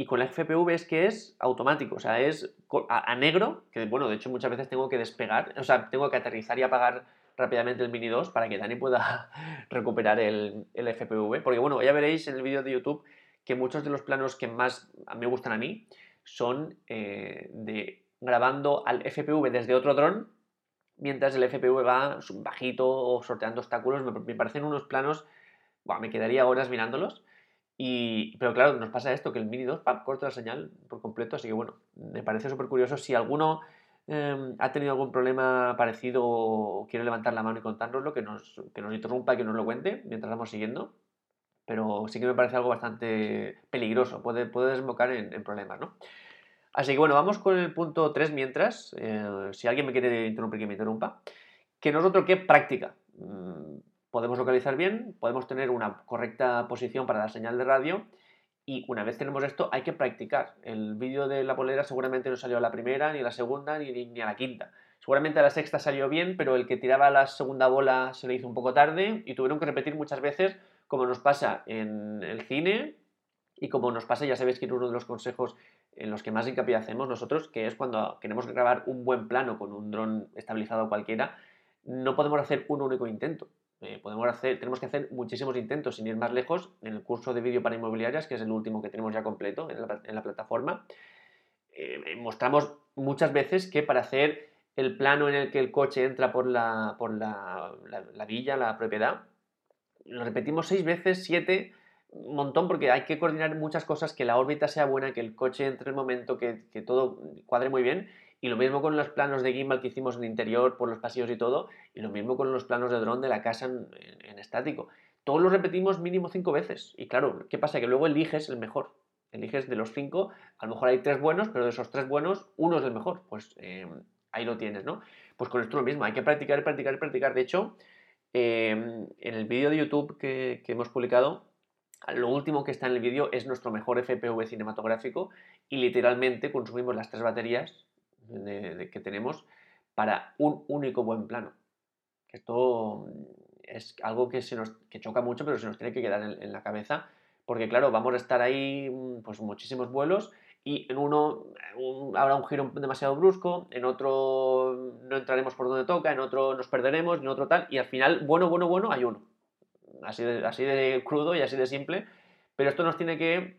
Y con la FPV es que es automático, o sea, es a, negro, que bueno, de hecho muchas veces tengo que despegar, o sea, tengo que aterrizar y apagar rápidamente el Mini 2 para que Dani pueda recuperar el, el FPV. Porque bueno, ya veréis en el vídeo de YouTube que muchos de los planos que más me gustan a mí son eh, de grabando al FPV desde otro dron mientras el FPV va bajito o sorteando obstáculos. Me, parecen unos planos, me quedaría horas mirándolos. Y, pero claro, nos pasa esto, que el Mini 2 corta la señal por completo, así que bueno, me parece súper curioso. Si alguno em, ha tenido algún problema parecido o quiere levantar la mano y contárnoslo, que nos, que nos interrumpa, que nos lo cuente mientras vamos siguiendo. Pero sí que me parece algo bastante peligroso, puede, puede desembocar en, problemas, ¿no? Así que bueno, vamos con el punto 3 mientras, eh, si alguien me quiere interrumpir, que me interrumpa, que no es otro que práctica. Mm, podemos localizar bien, podemos tener una correcta posición para la señal de radio y una vez tenemos esto hay que practicar. El vídeo de la polera seguramente no salió a la primera, ni a la segunda, ni, ni a la quinta. Seguramente a la sexta salió bien, pero el que tiraba la segunda bola se le hizo un poco tarde y tuvieron que repetir muchas veces, como nos pasa en el cine y como nos pasa, ya sabéis que es uno de los consejos en los que más hincapié hacemos nosotros, que es cuando queremos grabar un buen plano con un dron estabilizado cualquiera, no podemos hacer un único intento. Eh, podemos hacer, tenemos que hacer muchísimos intentos sin ir más lejos en el curso de vídeo para inmobiliarias, que es el último que tenemos ya completo en la, plataforma. Eh, mostramos muchas veces que para hacer el plano en el que el coche entra por la, por la, villa, la propiedad, lo repetimos seis veces, siete, un montón, porque hay que coordinar muchas cosas, que la órbita sea buena, que el coche entre en el momento, que, que todo cuadre muy bien y lo mismo con los planos de gimbal que hicimos en interior, por los pasillos y todo, y lo mismo con los planos de dron de la casa en, estático. Todos los repetimos mínimo cinco veces. Y claro, ¿qué pasa? Que luego eliges el mejor. Eliges de los cinco, a lo mejor hay tres buenos, pero de esos tres buenos, uno es el mejor. Pues eh, ahí lo tienes, ¿no? Pues con esto lo mismo, hay que practicar, practicar, practicar. De hecho, eh, en el vídeo de YouTube que, que hemos publicado, lo último que está en el vídeo es nuestro mejor FPV cinematográfico y literalmente consumimos las tres baterías de, que tenemos para un único buen plano. Esto es algo que, se nos, que choca mucho, pero se nos tiene que quedar en, la cabeza, porque claro, vamos a estar ahí mm, pues muchísimos vuelos y en uno habrá un giro demasiado brusco, en otro no entraremos por donde toca, en otro nos perderemos, en otro tal, y al final, bueno, bueno, bueno, hay uno. Así de, así de crudo y así de simple, pero esto nos tiene que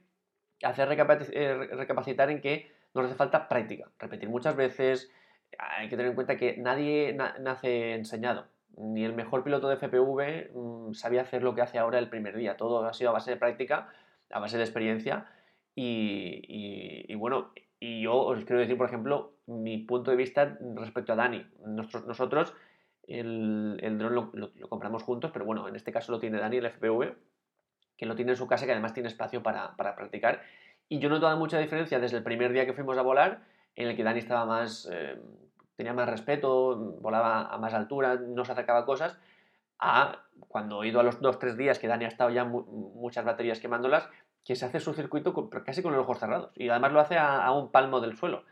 hacer eh, recapacitar en que nos hace falta práctica, repetir muchas veces. Hay que tener en cuenta que nadie nace enseñado. Ni el mejor piloto de FPV mm, sabía hacer lo que hace ahora el primer día. Todo ha sido a base de práctica, a base de experiencia. Y, bueno, y yo os quiero decir, por ejemplo, mi punto de vista respecto a Dani. Nosotros, el, el dron lo, compramos juntos, pero bueno, en este caso lo tiene Dani, el FPV, que lo tiene en su casa, que además tiene espacio para, para practicar. Y yo no notaba mucha diferencia desde el primer día que fuimos a volar, en el que Dani estaba más, eh, tenía más respeto, volaba a más altura, no se acercaba a cosas, a cuando he ido a los dos, tres días que Dani ha estado ya muchas baterías quemándolas, que se hace su circuito casi con los ojos cerrados. Y además lo hace a, un palmo del suelo.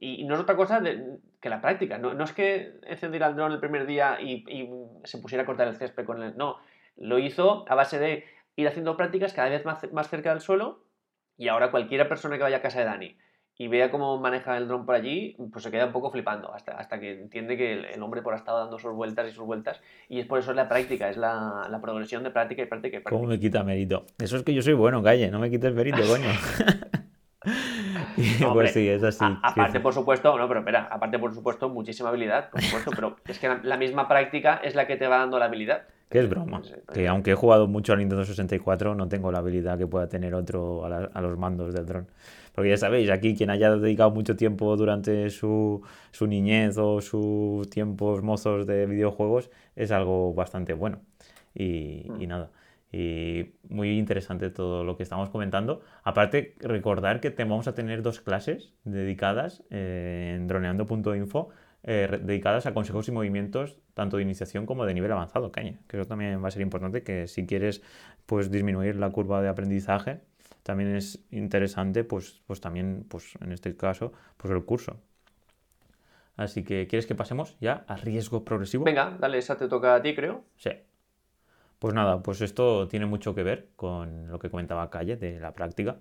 y, no es otra cosa que la práctica. No, es que encendiera el dron el primer día y, se pusiera a cortar el césped con el... No, Lo hizo a base de ir haciendo prácticas cada vez más, más cerca del suelo y ahora cualquiera persona que vaya a casa de Dani y vea cómo maneja el dron por allí, pues se queda un poco flipando, hasta, hasta que entiende que el, hombre por ha estado dando sus vueltas y sus vueltas, y es por eso es la práctica, es la, la progresión de práctica y práctica y práctica. ¿Cómo me quita mérito? Eso es que yo soy bueno, calle, no me quites mérito, coño. pues sí, es así. aparte, por supuesto, no, pero espera, aparte, por supuesto, muchísima habilidad, por supuesto, pero es que la, misma práctica es la que te va dando la habilidad. Que es broma. Que aunque he jugado mucho al Nintendo 64, no tengo la habilidad que pueda tener otro a, a los mandos del dron. Porque ya sabéis, aquí quien haya dedicado mucho tiempo durante su, su niñez o sus tiempos mozos de videojuegos es algo bastante bueno. Y, y, mm. nada. Y muy interesante todo lo que estamos comentando. Aparte, recordar que vamos a tener dos clases dedicadas eh, en droneando.info eh, dedicadas a consejos y movimientos tanto de iniciación como de nivel avanzado, caña. Que eso también va a ser importante, que si quieres pues disminuir la curva de aprendizaje, también es interesante, pues, pues también, pues en este caso, pues el curso. Así que, ¿quieres que pasemos ya a riesgo progresivo? Venga, dale, esa te toca a ti, creo. Sí. Pues nada, pues esto tiene mucho que ver con lo que comentaba Calle de la práctica,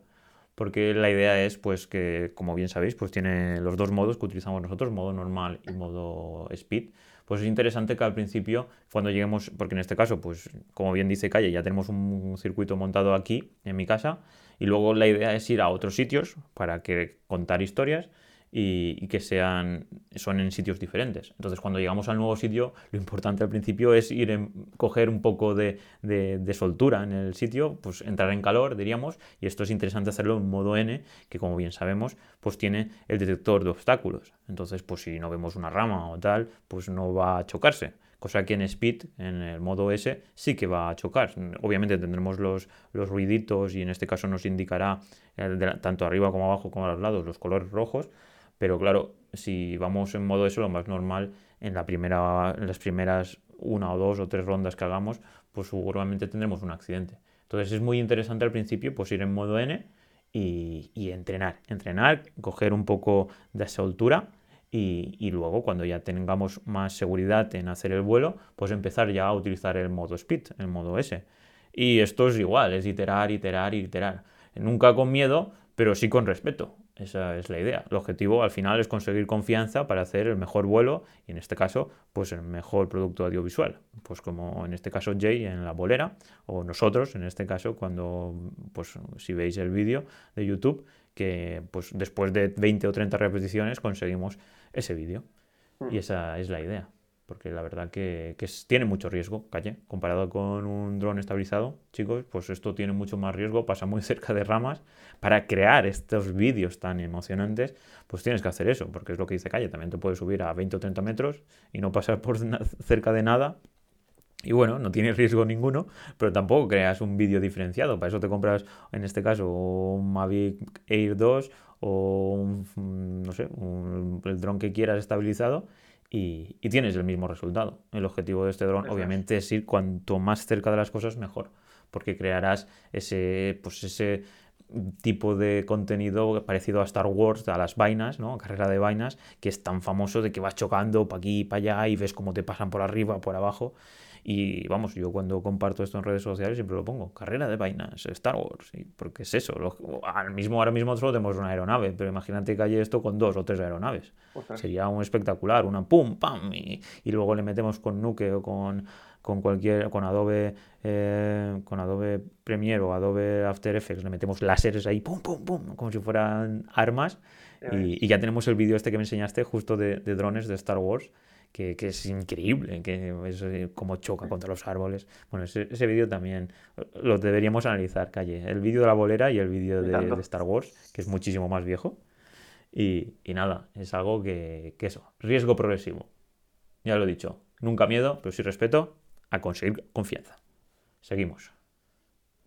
porque la idea es, pues, que, como bien sabéis, pues tiene los dos modos que utilizamos nosotros, modo normal y modo speed. Pues es interesante que al principio, cuando lleguemos, porque en este caso, pues, como bien dice Calle, ya tenemos un circuito montado aquí en mi casa, y luego la idea es ir a otros sitios para que contar historias y, que sean son en sitios diferentes. Entonces, cuando llegamos al nuevo sitio, lo importante al principio es ir en, coger un poco de, de, soltura en el sitio, pues entrar en calor, diríamos, y esto es interesante hacerlo en modo N, que como bien sabemos, pues tiene el detector de obstáculos. Entonces, pues si no vemos una rama o tal, pues no va a chocarse cosa que en Speed, en el modo S, sí que va a chocar. Obviamente tendremos los, los ruiditos y en este caso nos indicará tanto arriba como abajo como a los lados los colores rojos, pero claro, si vamos en modo S, lo más normal en, la primera, en las primeras una o dos o tres rondas que hagamos, pues seguramente tendremos un accidente. Entonces es muy interesante al principio pues ir en modo N y, entrenar, entrenar, coger un poco de soltura y, luego cuando ya tengamos más seguridad en hacer el vuelo, pues empezar ya a utilizar el modo speed, el modo S. Y esto es igual, es iterar, iterar, iterar. Nunca con miedo, pero sí con respeto. Esa es la idea. El objetivo al final es conseguir confianza para hacer el mejor vuelo y en este caso, pues el mejor producto audiovisual. Pues como en este caso Jay en la bolera o nosotros en este caso cuando, pues si veis el vídeo de YouTube, que pues después de 20 o 30 repeticiones conseguimos ese vídeo. Hmm. Y esa es la idea. Porque la verdad que, tiene mucho riesgo, calle. Comparado con un dron estabilizado, chicos, pues esto tiene mucho más riesgo, pasa muy cerca de ramas. Para crear estos vídeos tan emocionantes, pues tienes que hacer eso, porque es lo que dice calle. También te puedes subir a 20 o 30 metros y no pasar por cerca de nada y bueno, no tiene riesgo ninguno, pero tampoco creas un vídeo diferenciado. Para eso te compras, en este caso, un Mavic Air 2 o un, no sé, el dron que quieras estabilizado y, tienes el mismo resultado. El objetivo de este dron, obviamente, es ir cuanto más cerca de las cosas, mejor, porque crearás ese, pues ese tipo de contenido parecido a Star Wars, a las vainas, ¿no? Carrera de vainas, que es tan famoso de que vas chocando para aquí y para allá y ves cómo te pasan por arriba, por abajo. Y vamos, yo cuando comparto esto en redes sociales siempre lo pongo, carrera de vainas, Star Wars, porque es eso. al mismo, ahora mismo solo tenemos una aeronave, pero imagínate que hay esto con dos o tres aeronaves. Sería un espectacular, una pum, pam, y, luego le metemos con Nuke o con, con cualquier, con Adobe, eh, con Adobe Premiere o Adobe After Effects, le metemos láseres ahí, pum, pum, pum, como si fueran armas. Y, ya tenemos el vídeo este que me enseñaste justo de, de drones de Star Wars que, es increíble, que es eh, como choca contra los árboles. Bueno, ese, ese vídeo también lo deberíamos analizar, Calle. El vídeo de la bolera y el vídeo de, Star Wars, que es muchísimo más viejo. Y, y nada, es algo que, que, eso, riesgo progresivo. Ya lo he dicho, nunca miedo, pero sí respeto a conseguir confianza. Seguimos.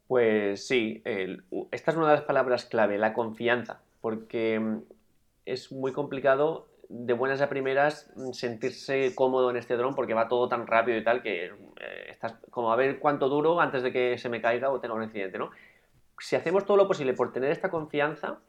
Pues sí, esta es una de las palabras clave, la confianza, porque mm, es muy complicado de buenas a primeras mm, sentirse cómodo en este dron porque va todo tan rápido y tal que eh, estás como a ver cuánto duro antes de que se me caiga o tenga un accidente, ¿no? Si hacemos todo lo posible por tener esta confianza,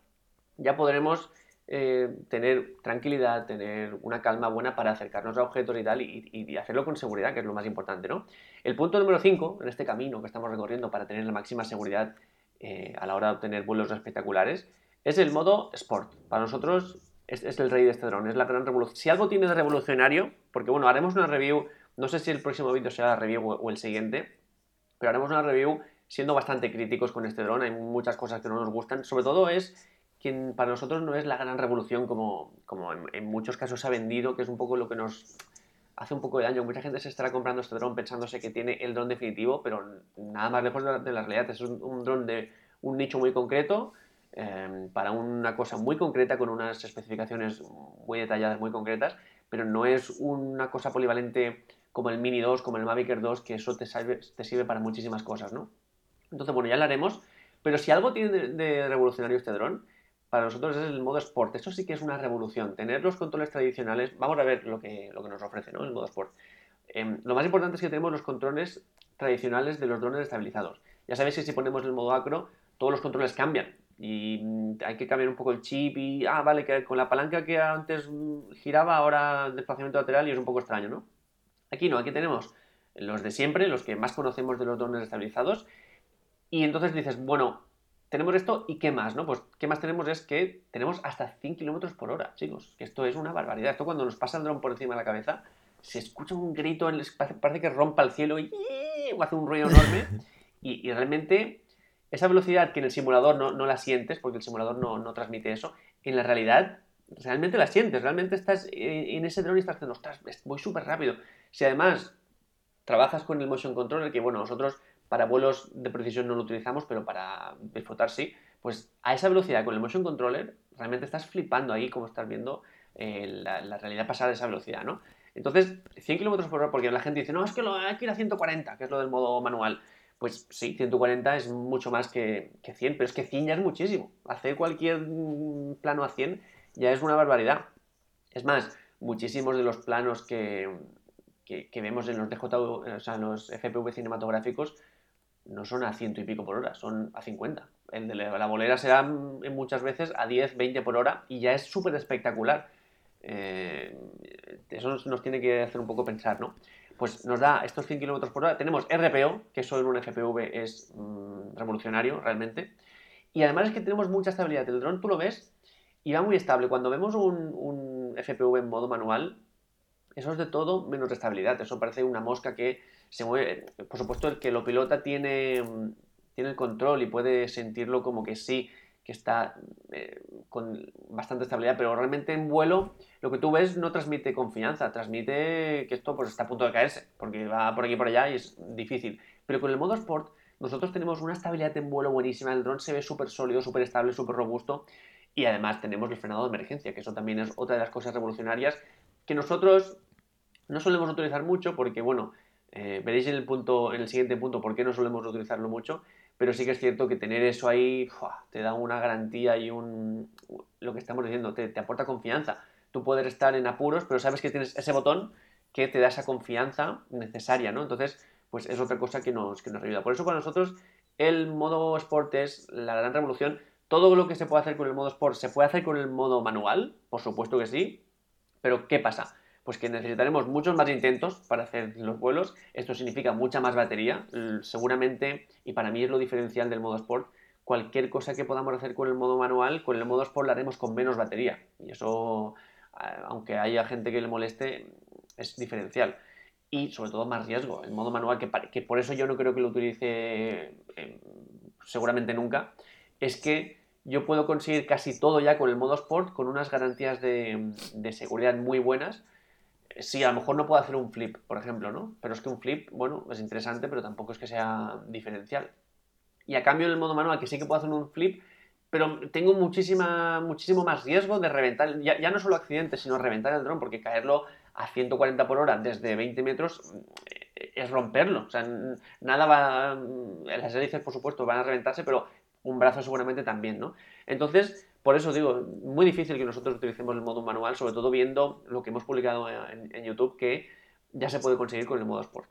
ya podremos eh, tener tranquilidad, tener una calma buena para acercarnos a objetos y tal, y, hacerlo con seguridad, que es lo más importante, ¿no? El punto número 5, en este camino que estamos recorriendo para tener la máxima seguridad eh, a la hora de obtener vuelos espectaculares, es el modo Sport. Para nosotros es, es, el rey de este dron, es la gran revolución. Si algo tiene de revolucionario, porque bueno, haremos una review, no sé si el próximo vídeo será la review o, el siguiente, pero haremos una review siendo bastante críticos con este dron, hay muchas cosas que no nos gustan, sobre todo es quien para nosotros no es la gran revolución como, como en, muchos casos se ha vendido, que es un poco lo que nos hace un poco de daño. Mucha gente se estará comprando este dron pensándose que tiene el dron definitivo, pero nada más lejos de la, realidad. Es un, dron de un nicho muy concreto, em, para una cosa muy concreta, con unas especificaciones muy detalladas, muy concretas, pero no es una cosa polivalente como el Mini 2, como el Mavic Air 2, que eso te, te sirve para muchísimas cosas, ¿no? Entonces, bueno, ya lo haremos. Pero si algo tiene de revolucionario este dron, para nosotros es el modo Sport. Eso sí que es una revolución. Tener los controles tradicionales, vamos a ver lo que, lo que nos ofrece ¿no? el modo Sport. Em, lo más importante es que tenemos los controles tradicionales de los drones estabilizados. Ya sabéis que si ponemos el modo acro, todos los controles cambian. Y mm, hay que cambiar un poco el chip y, ah, vale, que con la palanca que antes mm, giraba, ahora desplazamiento lateral y es un poco extraño, ¿no? Aquí no, aquí tenemos los de siempre, los que más conocemos de los drones estabilizados. Y entonces dices, bueno, tenemos esto y qué más, ¿no? Pues qué más tenemos es que tenemos hasta 100 kilómetros por hora, chicos. Que esto es una barbaridad. Esto cuando nos pasa el dron por encima de la cabeza, se escucha un grito, en el, parece que rompa el cielo y hace un ruido enorme. Y, realmente esa velocidad que en el simulador no, no la sientes, porque el simulador no, no, transmite eso, en la realidad realmente la sientes. Realmente estás en ese dron y estás diciendo, ostras, voy súper rápido. Si además trabajas con el motion controller, que bueno, nosotros para vuelos de precisión no lo utilizamos, pero para disfrutar sí, pues a esa velocidad con el motion controller realmente estás flipando ahí como estás viendo eh, la, realidad pasada de esa velocidad, ¿no? Entonces, 100 km por hora, porque la gente dice, no, es que lo, hay que ir a 140, que es lo del modo manual. Pues sí, 140 es mucho más que, que 100, pero es que 100 ya es muchísimo. Hacer cualquier plano a 100 ya es una barbaridad. Es más, muchísimos de los planos que, que, vemos en los DJ, o sea, en los FPV cinematográficos, no son a ciento y pico por hora, son a 50. El de la bolera será muchas veces a 10, 20 por hora y ya es súper espectacular. Eh, eso nos, tiene que hacer un poco pensar, ¿no? Pues nos da estos 100 km por hora. Tenemos RPO, que eso en un FPV es mm, revolucionario realmente. Y además es que tenemos mucha estabilidad. El dron tú lo ves y va muy estable. Cuando vemos un, un FPV en modo manual, eso es de todo menos estabilidad. Eso parece una mosca que se mueve. Por supuesto, el que lo pilota tiene, tiene el control y puede sentirlo como que sí, que está eh, con bastante estabilidad, pero realmente en vuelo lo que tú ves no transmite confianza, transmite que esto pues, está a punto de caerse, porque va por aquí y por allá y es difícil. Pero con el modo Sport nosotros tenemos una estabilidad en vuelo buenísima, el dron se ve súper sólido, súper estable, súper robusto y además tenemos el frenado de emergencia, que eso también es otra de las cosas revolucionarias que nosotros no solemos utilizar mucho porque, bueno, eh, veréis en el, punto, en el siguiente punto por qué no solemos utilizarlo mucho, pero sí que es cierto que tener eso ahí te da una garantía y un... lo que estamos diciendo, te, aporta confianza. Tú puedes estar en apuros, pero sabes que tienes ese botón que te da esa confianza necesaria, ¿no? Entonces, pues es otra cosa que nos, que nos ayuda. Por eso para nosotros el modo Sport es la gran revolución. Todo lo que se puede hacer con el modo Sport se puede hacer con el modo manual, por supuesto que sí, pero ¿qué pasa? Pues que necesitaremos muchos más intentos para hacer los vuelos. Esto significa mucha más batería. Seguramente, y para mí es lo diferencial del modo Sport, cualquier cosa que podamos hacer con el modo manual, con el modo Sport lo haremos con menos batería. Y eso, aunque haya gente que le moleste, es diferencial. Y sobre todo más riesgo. El modo manual, que, que por eso yo no creo que lo utilice eh, seguramente nunca, es que yo puedo conseguir casi todo ya con el modo Sport con unas garantías de, de seguridad muy buenas sí, a lo mejor no puedo hacer un flip, por ejemplo, ¿no? Pero es que un flip, bueno, es interesante, pero tampoco es que sea diferencial. Y a cambio en el modo manual, que sí que puedo hacer un flip, pero tengo muchísima, muchísimo más riesgo de reventar, ya, no solo accidentes, sino reventar el dron, porque caerlo a 140 por hora desde 20 metros eh, es romperlo. O sea, nada va. Las hélices, por supuesto, van a reventarse, pero un brazo seguramente también, ¿no? Entonces, por eso digo, muy difícil que nosotros utilicemos el modo manual, sobre todo viendo lo que hemos publicado en, YouTube, que ya se puede conseguir con el modo Sport.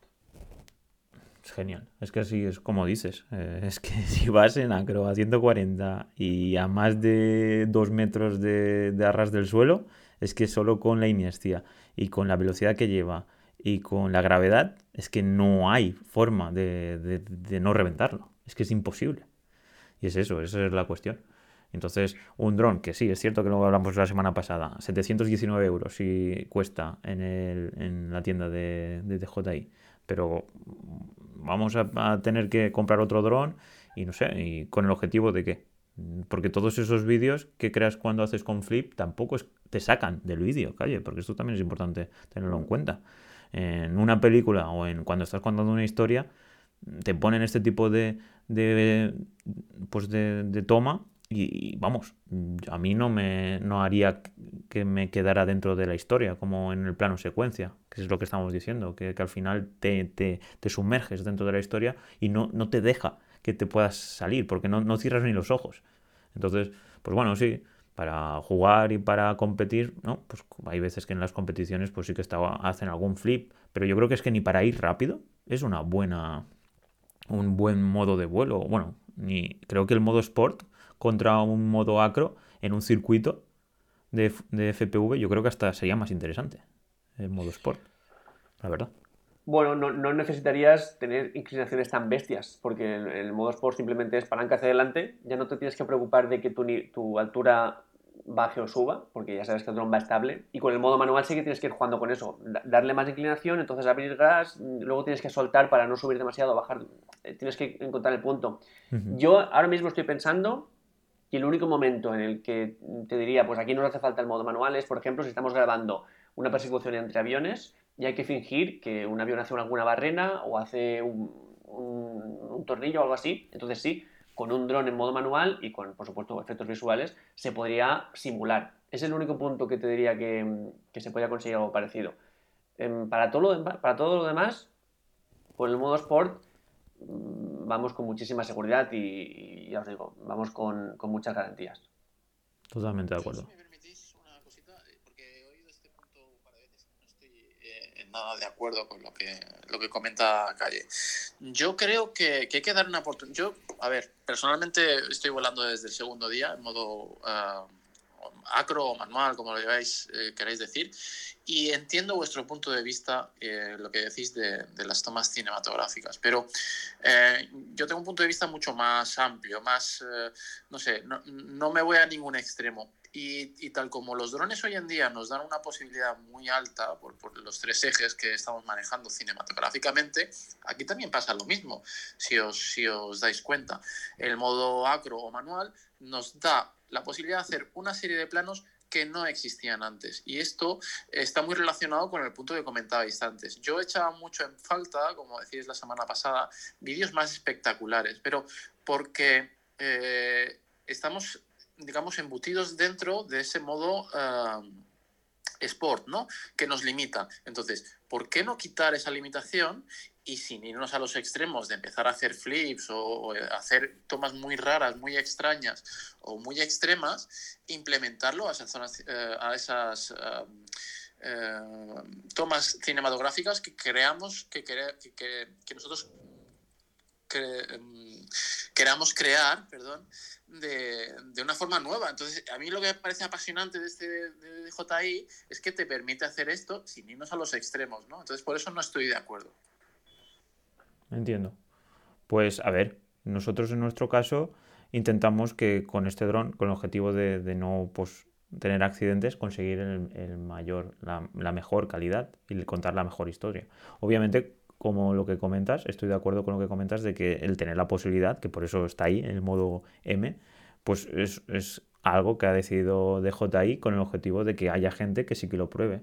Es genial. Es que así es como dices. Eh, es que si vas en acro a 140 y a más de 2 metros de, arras del suelo, es que solo con la inercia y con la velocidad que lleva y con la gravedad, es que no hay forma de, no reventarlo. Es que es imposible. Y es eso, esa es la cuestión. Entonces, un dron, que sí, es cierto que lo hablamos la semana pasada, 719 euros si cuesta en, el, en la tienda de, de DJI, pero vamos a, tener que comprar otro dron y no sé, y con el objetivo de qué. Porque todos esos vídeos que creas cuando haces con Flip tampoco te sacan del vídeo, calle, porque esto también es importante tenerlo en cuenta. En una película o en cuando estás contando una historia, te ponen este tipo de, de pues de toma y, vamos, a mí no me no haría que me quedara dentro de la historia, como en el plano secuencia, que es lo que estamos diciendo, que, al final te, te, sumerges dentro de la historia y no, no te deja que te puedas salir, porque no, no cierras ni los ojos. Entonces, pues bueno, sí, para jugar y para competir, ¿no? Pues hay veces que en las competiciones pues sí que estaba, hacen algún flip, pero yo creo que es que ni para ir rápido es una buena un buen modo de vuelo, bueno, ni creo que el modo sport contra un modo acro en un circuito de, de FPV, yo creo que hasta sería más interesante el modo sport, la verdad. Bueno, no, necesitarías tener inclinaciones tan bestias, porque el, el, modo sport simplemente es palanca hacia adelante, ya no te tienes que preocupar de que tu, tu altura baje o suba, porque ya sabes que el dron va estable. Y con el modo manual sí que tienes que ir jugando con eso. darle más inclinación, entonces abrir gas, luego tienes que soltar para no subir demasiado, bajar. Eh, tienes que encontrar el punto. Yo ahora mismo estoy pensando que el único momento en el que te diría, pues aquí no hace falta el modo manual es, por ejemplo, si estamos grabando una persecución entre aviones y hay que fingir que un avión hace alguna barrena o hace un, tornillo o algo así. Entonces sí, con un dron en modo manual y con, por supuesto, efectos visuales, se podría simular. Es el único punto que te diría que, se podría conseguir algo parecido. Em, para, todo lo para todo lo demás, con el modo Sport vamos con muchísima seguridad y, ya os digo, vamos con, muchas garantías. Totalmente de acuerdo. nada de acuerdo con lo que, lo que comenta Calle. Yo creo que, que hay que dar una oportunidad. Yo, a ver, personalmente estoy volando desde el segundo día en modo uh, acro o manual, como lo lleváis, eh, queréis decir, y entiendo vuestro punto de vista, eh, lo que decís de, las tomas cinematográficas, pero eh, yo tengo un punto de vista mucho más amplio, más, no sé, no, no me voy a ningún extremo. Y, tal como los drones hoy en día nos dan una posibilidad muy alta por, los tres ejes que estamos manejando cinematográficamente, aquí también pasa lo mismo, si os, si os dais cuenta. El modo acro o manual nos da la posibilidad de hacer una serie de planos que no existían antes. Y esto está muy relacionado con el punto que comentabais antes. Yo echaba mucho en falta, como decís la semana pasada, vídeos más espectaculares, pero porque eh, estamos digamos, embutidos dentro de ese modo sport, ¿no? Que nos limita. Entonces, ¿por qué no quitar esa limitación y sin irnos a los extremos de empezar a hacer flips o, hacer tomas muy raras, muy extrañas o muy extremas, implementarlo a esas, zonas, eh, a esas eh, tomas cinematográficas que creamos, que, que, que nosotros em, queramos crear, perdón, de, de, una forma nueva. Entonces, a mí lo que me parece apasionante de este de DJI es que te permite hacer esto sin irnos a los extremos, ¿no? Entonces, por eso no estoy de acuerdo. Entiendo. Pues, a ver, nosotros en nuestro caso intentamos que con este dron, con el objetivo de, de no pues, tener accidentes, conseguir el, el mayor, la, la, mejor calidad y contar la mejor historia. Obviamente, como lo que comentas, estoy de acuerdo con lo que comentas de que el tener la posibilidad, que por eso está ahí en el modo M, pues es, algo que ha decidido DJI con el objetivo de que haya gente que sí que lo pruebe.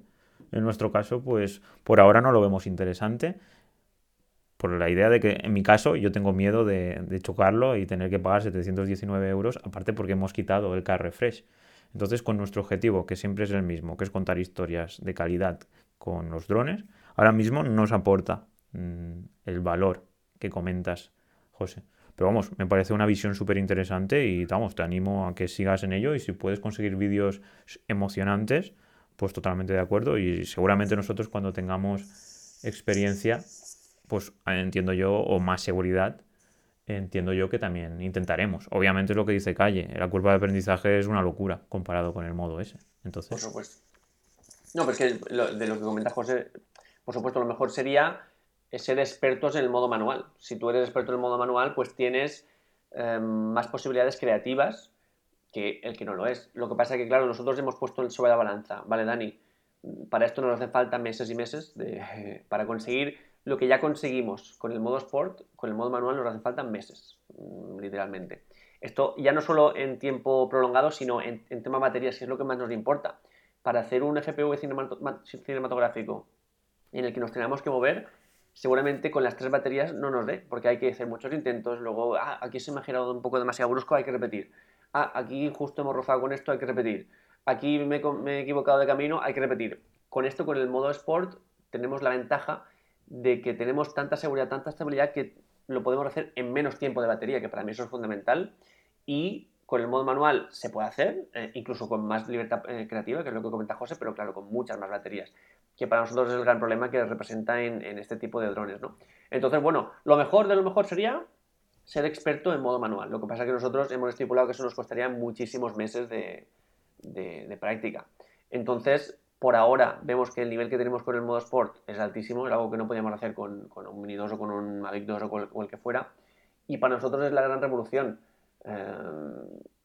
En nuestro caso, pues por ahora no lo vemos interesante, por la idea de que en mi caso yo tengo miedo de, de chocarlo y tener que pagar 719 euros, aparte porque hemos quitado el car refresh. Entonces, con nuestro objetivo, que siempre es el mismo, que es contar historias de calidad con los drones, ahora mismo nos aporta Mm, el valor que comentas, José. Pero vamos, me parece una visión súper interesante y vamos, te animo a que sigas en ello y si puedes conseguir vídeos emocionantes, pues totalmente de acuerdo y seguramente nosotros cuando tengamos experiencia, pues entiendo yo, o más seguridad, entiendo yo que también intentaremos. Obviamente es lo que dice Calle, la curva de aprendizaje es una locura comparado con el modo ese. Entonces... Por supuesto. No, pero es que de lo que comenta José, por supuesto, lo mejor sería ser expertos en el modo manual. Si tú eres experto en el modo manual, pues tienes em, más posibilidades creativas que el que no lo es. Lo que pasa es que, claro, nosotros hemos puesto sobre la balanza, ¿vale, Dani? Para esto nos hace falta meses y meses de, para conseguir lo que ya conseguimos con el modo Sport, con el modo manual nos hacen falta meses, mm, literalmente. Esto ya no solo en tiempo prolongado, sino en, tema baterías, que es lo que más nos importa. Para hacer un FPV cinematográfico en el que nos tengamos que mover, seguramente con las tres baterías no nos dé, porque hay que hacer muchos intentos, luego, ah, aquí se me ha girado un poco demasiado brusco, hay que repetir. Ah, aquí justo hemos rozado con esto, hay que repetir. Aquí me, he equivocado de camino, hay que repetir. Con esto, con el modo Sport, tenemos la ventaja de que tenemos tanta seguridad, tanta estabilidad que lo podemos hacer en menos tiempo de batería, que para mí eso es fundamental. Y con el modo manual se puede hacer, eh, incluso con más libertad eh, creativa, que es lo que comenta José, pero claro, con muchas más baterías que para nosotros es el gran problema que representa en, este tipo de drones, ¿no? Entonces, bueno, lo mejor de lo mejor sería ser experto en modo manual. Lo que pasa es que nosotros hemos estipulado que eso nos costaría muchísimos meses de, práctica. Entonces, por ahora vemos que el nivel que tenemos con el modo Sport es altísimo, es algo que no podíamos hacer con, un Mini 2 o con un Mavic 2 o, el, que fuera. Y para nosotros es la gran revolución. Eh,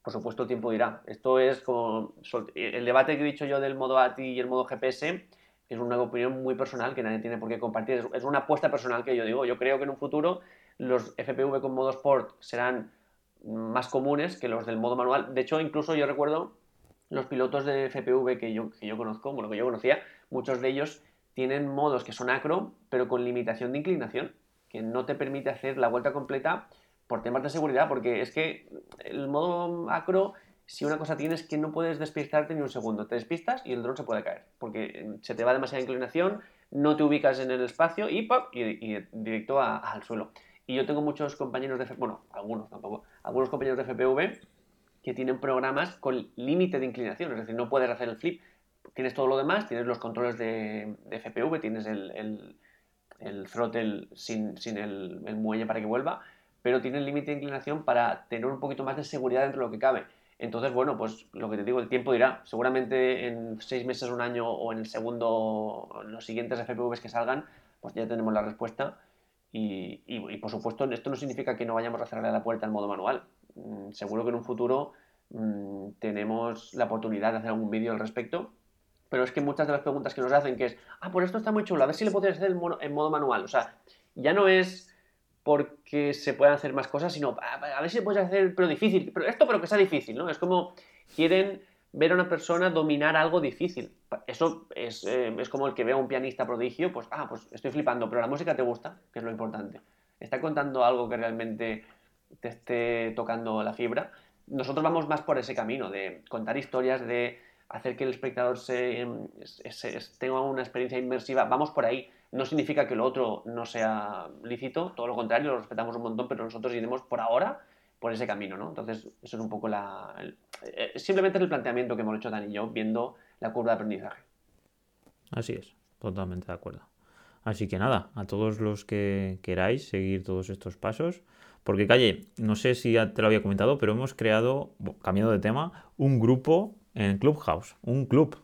por supuesto, el tiempo dirá. Esto es como el debate que he dicho yo del modo ATI y el modo GPS es una opinión muy personal que nadie tiene por qué compartir. Es una apuesta personal que yo digo. Yo creo que en un futuro los FPV con modo Sport serán más comunes que los del modo manual. De hecho, incluso yo recuerdo los pilotos de FPV que yo, que yo conozco, bueno, que yo conocía, muchos de ellos tienen modos que son acro, pero con limitación de inclinación, que no te permite hacer la vuelta completa por temas de seguridad, porque es que el modo acro si una cosa tienes que no puedes despistarte ni un segundo. Te despistas y el dron se puede caer, porque se te va demasiada inclinación, no te ubicas en el espacio y ¡pop! y, directo al suelo. Y yo tengo muchos compañeros de, bueno, algunos tampoco, algunos compañeros de FPV que tienen programas con límite de inclinación, es decir, no puedes hacer el flip. Tienes todo lo demás, tienes los controles de, FPV, tienes el, el, throttle sin, sin el, el muelle para que vuelva, pero tienes límite de inclinación para tener un poquito más de seguridad dentro de lo que cabe. Entonces, bueno, pues lo que te digo, el tiempo dirá. Seguramente en seis meses, un año o en el segundo, los siguientes FPVs que salgan, pues ya tenemos la respuesta. Y, por supuesto, esto no significa que no vayamos a cerrar la puerta en modo manual. Mm, seguro que en un futuro mm, tenemos la oportunidad de hacer algún vídeo al respecto. Pero es que muchas de las preguntas que nos hacen, que es, ah, pues esto está muy chulo, a ver si le podrías hacer en modo manual. O sea, ya no es porque se puedan hacer más cosas, sino a, ver si se puede hacer, pero difícil, pero esto pero que sea difícil, ¿no? Es como quieren ver a una persona dominar algo difícil. Eso es, eh, es, como el que ve a un pianista prodigio, pues, ah, pues estoy flipando, pero la música te gusta, que es lo importante. Está contando algo que realmente te esté tocando la fibra. Nosotros vamos más por ese camino, de contar historias, de hacer que el espectador se, tenga una experiencia inmersiva. Vamos por ahí no significa que lo otro no sea lícito, todo lo contrario, lo respetamos un montón, pero nosotros iremos por ahora por ese camino, ¿no? Entonces, eso es un poco la... Eh, simplemente es el planteamiento que hemos hecho Dan y yo viendo la curva de aprendizaje. Así es, totalmente de acuerdo. Así que nada, a todos los que queráis seguir todos estos pasos, porque Calle, no sé si ya te lo había comentado, pero hemos creado, cambiando de tema, un grupo en Clubhouse, un club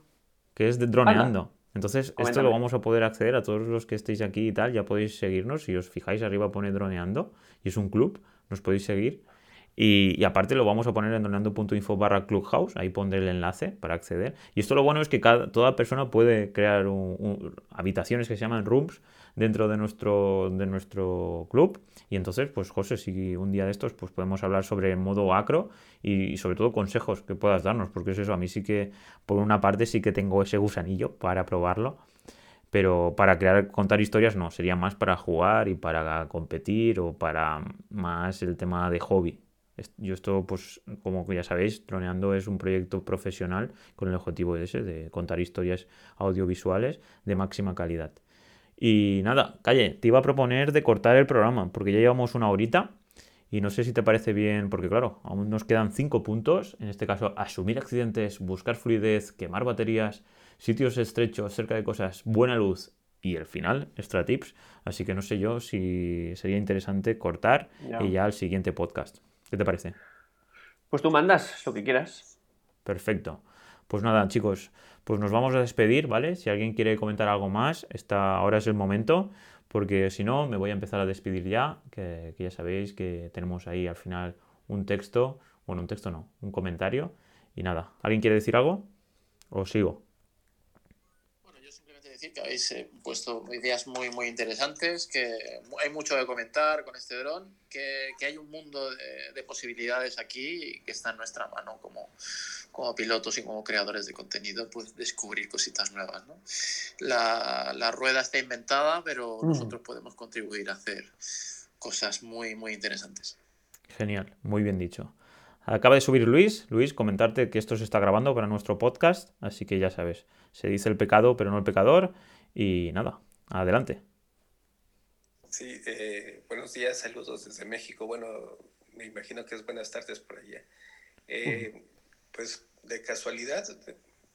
que es de droneando. Entonces, esto lo vamos a poder acceder a todos los que estéis aquí y tal. Ya podéis seguirnos. Si os fijáis, arriba pone droneando y es un club. Nos podéis seguir. Y, aparte lo vamos a poner en droneando.info barra clubhouse. Ahí pondré el enlace para acceder. Y esto lo bueno es que cada, toda persona puede crear habitaciones que se llaman rooms dentro de nuestro, de nuestro club. Y entonces, pues José, si un día de estos, pues podemos hablar sobre el modo acro y, sobre todo consejos que puedas darnos, porque es eso, a mí sí que, por una parte, sí que tengo ese gusanillo para probarlo. Pero para crear, contar historias no, sería más para jugar y para competir o para más el tema de hobby. Yo esto, pues como ya sabéis, Troneando es un proyecto profesional con el objetivo ese, de contar historias audiovisuales de máxima calidad. Y nada, calle, te iba a proponer de cortar el programa, porque ya llevamos una horita y no sé si te parece bien, porque claro, aún nos quedan cinco puntos, en este caso, asumir accidentes, buscar fluidez, quemar baterías, sitios estrechos cerca de cosas, buena luz y el final, extra tips. Así que no sé yo si sería interesante cortar y ya al siguiente podcast. ¿Qué te parece? Pues tú mandas lo que quieras. Perfecto. Pues nada, chicos, pues nos vamos a despedir, ¿vale? Si alguien quiere comentar algo más, está, ahora es el momento, porque si no, me voy a empezar a despedir ya, que, que ya sabéis que tenemos ahí al final un texto, bueno, un texto no, un comentario. Y nada, ¿alguien quiere decir algo? ¿O sigo? decir que habéis eh, puesto ideas muy, muy interesantes, que hay mucho de comentar con este dron, que, que hay un mundo de, de, posibilidades aquí que está en nuestra mano como, como pilotos y como creadores de contenido, pues descubrir cositas nuevas. ¿no? La, la, rueda está inventada, pero mm. nosotros podemos contribuir a hacer cosas muy, muy interesantes. Genial, muy bien dicho. Acaba de subir Luis. Luis, comentarte que esto se está grabando para nuestro podcast, así que ya sabes, se dice el pecado, pero no el pecador. Y nada, adelante. Sí, eh, buenos días, saludos desde México. Bueno, me imagino que es buenas tardes por allá. Eh, pues de casualidad,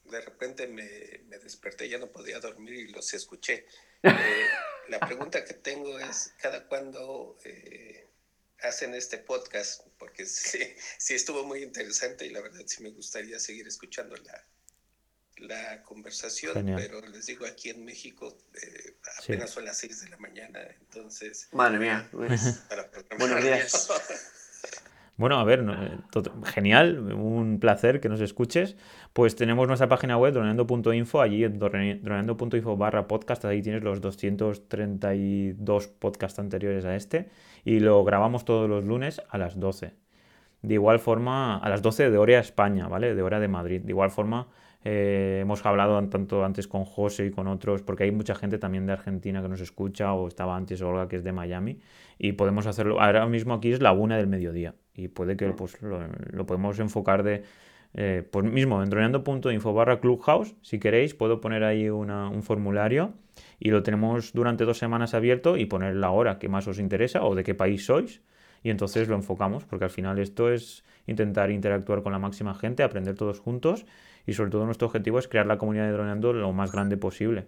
de, repente me, me, desperté, ya no podía dormir y los escuché. Eh, la pregunta que tengo es, ¿cada cuándo hacen este podcast? Porque sí, sí estuvo muy interesante y la verdad sí me gustaría seguir escuchando la, la conversación, pero les digo, aquí en México eh, apenas son las 6 de la mañana, entonces... Madre mía, buenos días. Bueno, a ver, eh, genial, un placer que nos escuches. Pues tenemos nuestra página web, droneando.info, allí droneando.info barra podcast, ahí tienes los 232 podcasts anteriores a este, y lo grabamos todos los lunes a las 12. De igual forma, a las 12 de hora España, ¿vale? De hora de Madrid. De igual forma, eh, hemos hablado tanto antes con José y con otros, porque hay mucha gente también de Argentina que nos escucha, o estaba antes Olga que es de Miami, y podemos hacerlo. Ahora mismo aquí es la una del mediodía, y puede que pues, lo, podemos enfocar de. Eh, pues mismo, en droneando.info barra clubhouse, si queréis, puedo poner ahí un formulario y lo tenemos durante dos semanas abierto y poner la hora que más os interesa o de qué país sois y entonces lo enfocamos, porque al final esto es intentar interactuar con la máxima gente, aprender todos juntos y sobre todo nuestro objetivo es crear la comunidad de droneando lo más grande posible.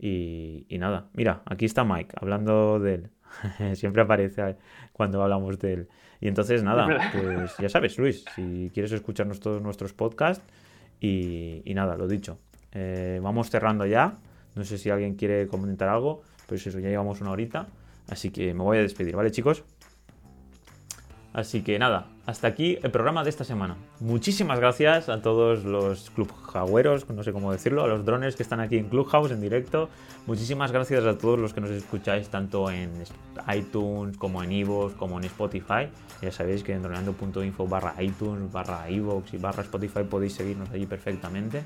Y, nada, mira, aquí está Mike hablando de él. Siempre aparece cuando hablamos de él. Y entonces nada, pues ya sabes, Luis, si quieres escucharnos todos nuestros podcasts y, nada, lo dicho. Eh, vamos cerrando ya. No sé si alguien quiere comentar algo, pues eso, ya llevamos una horita. Así que me voy a despedir, ¿vale, chicos? Así que nada, hasta aquí el programa de esta semana. Muchísimas gracias a todos los clubhouseros, no sé cómo decirlo, a los drones que están aquí en Clubhouse en directo. Muchísimas gracias a todos los que nos escucháis tanto en iTunes como en Evox como en Spotify. Ya sabéis que en droneando.info barra iTunes, barra Evox y barra Spotify podéis seguirnos allí perfectamente.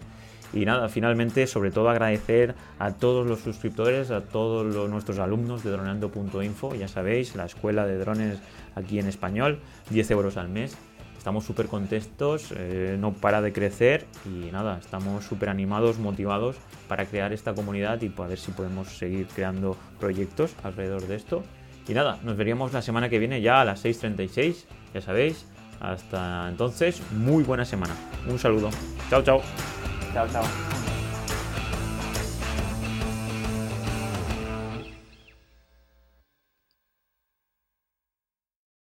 Y nada, finalmente, sobre todo agradecer a todos los suscriptores, a todos los, nuestros alumnos de droneando.info, ya sabéis, la escuela de drones aquí en español, 10 euros al mes. Estamos súper contentos, eh, no para de crecer y nada, estamos súper animados, motivados para crear esta comunidad y para ver si podemos seguir creando proyectos alrededor de esto. Y nada, nos veríamos la semana que viene ya a las 6.36, ya sabéis. Hasta entonces, muy buena semana. Un saludo. Chao, chao. Chào!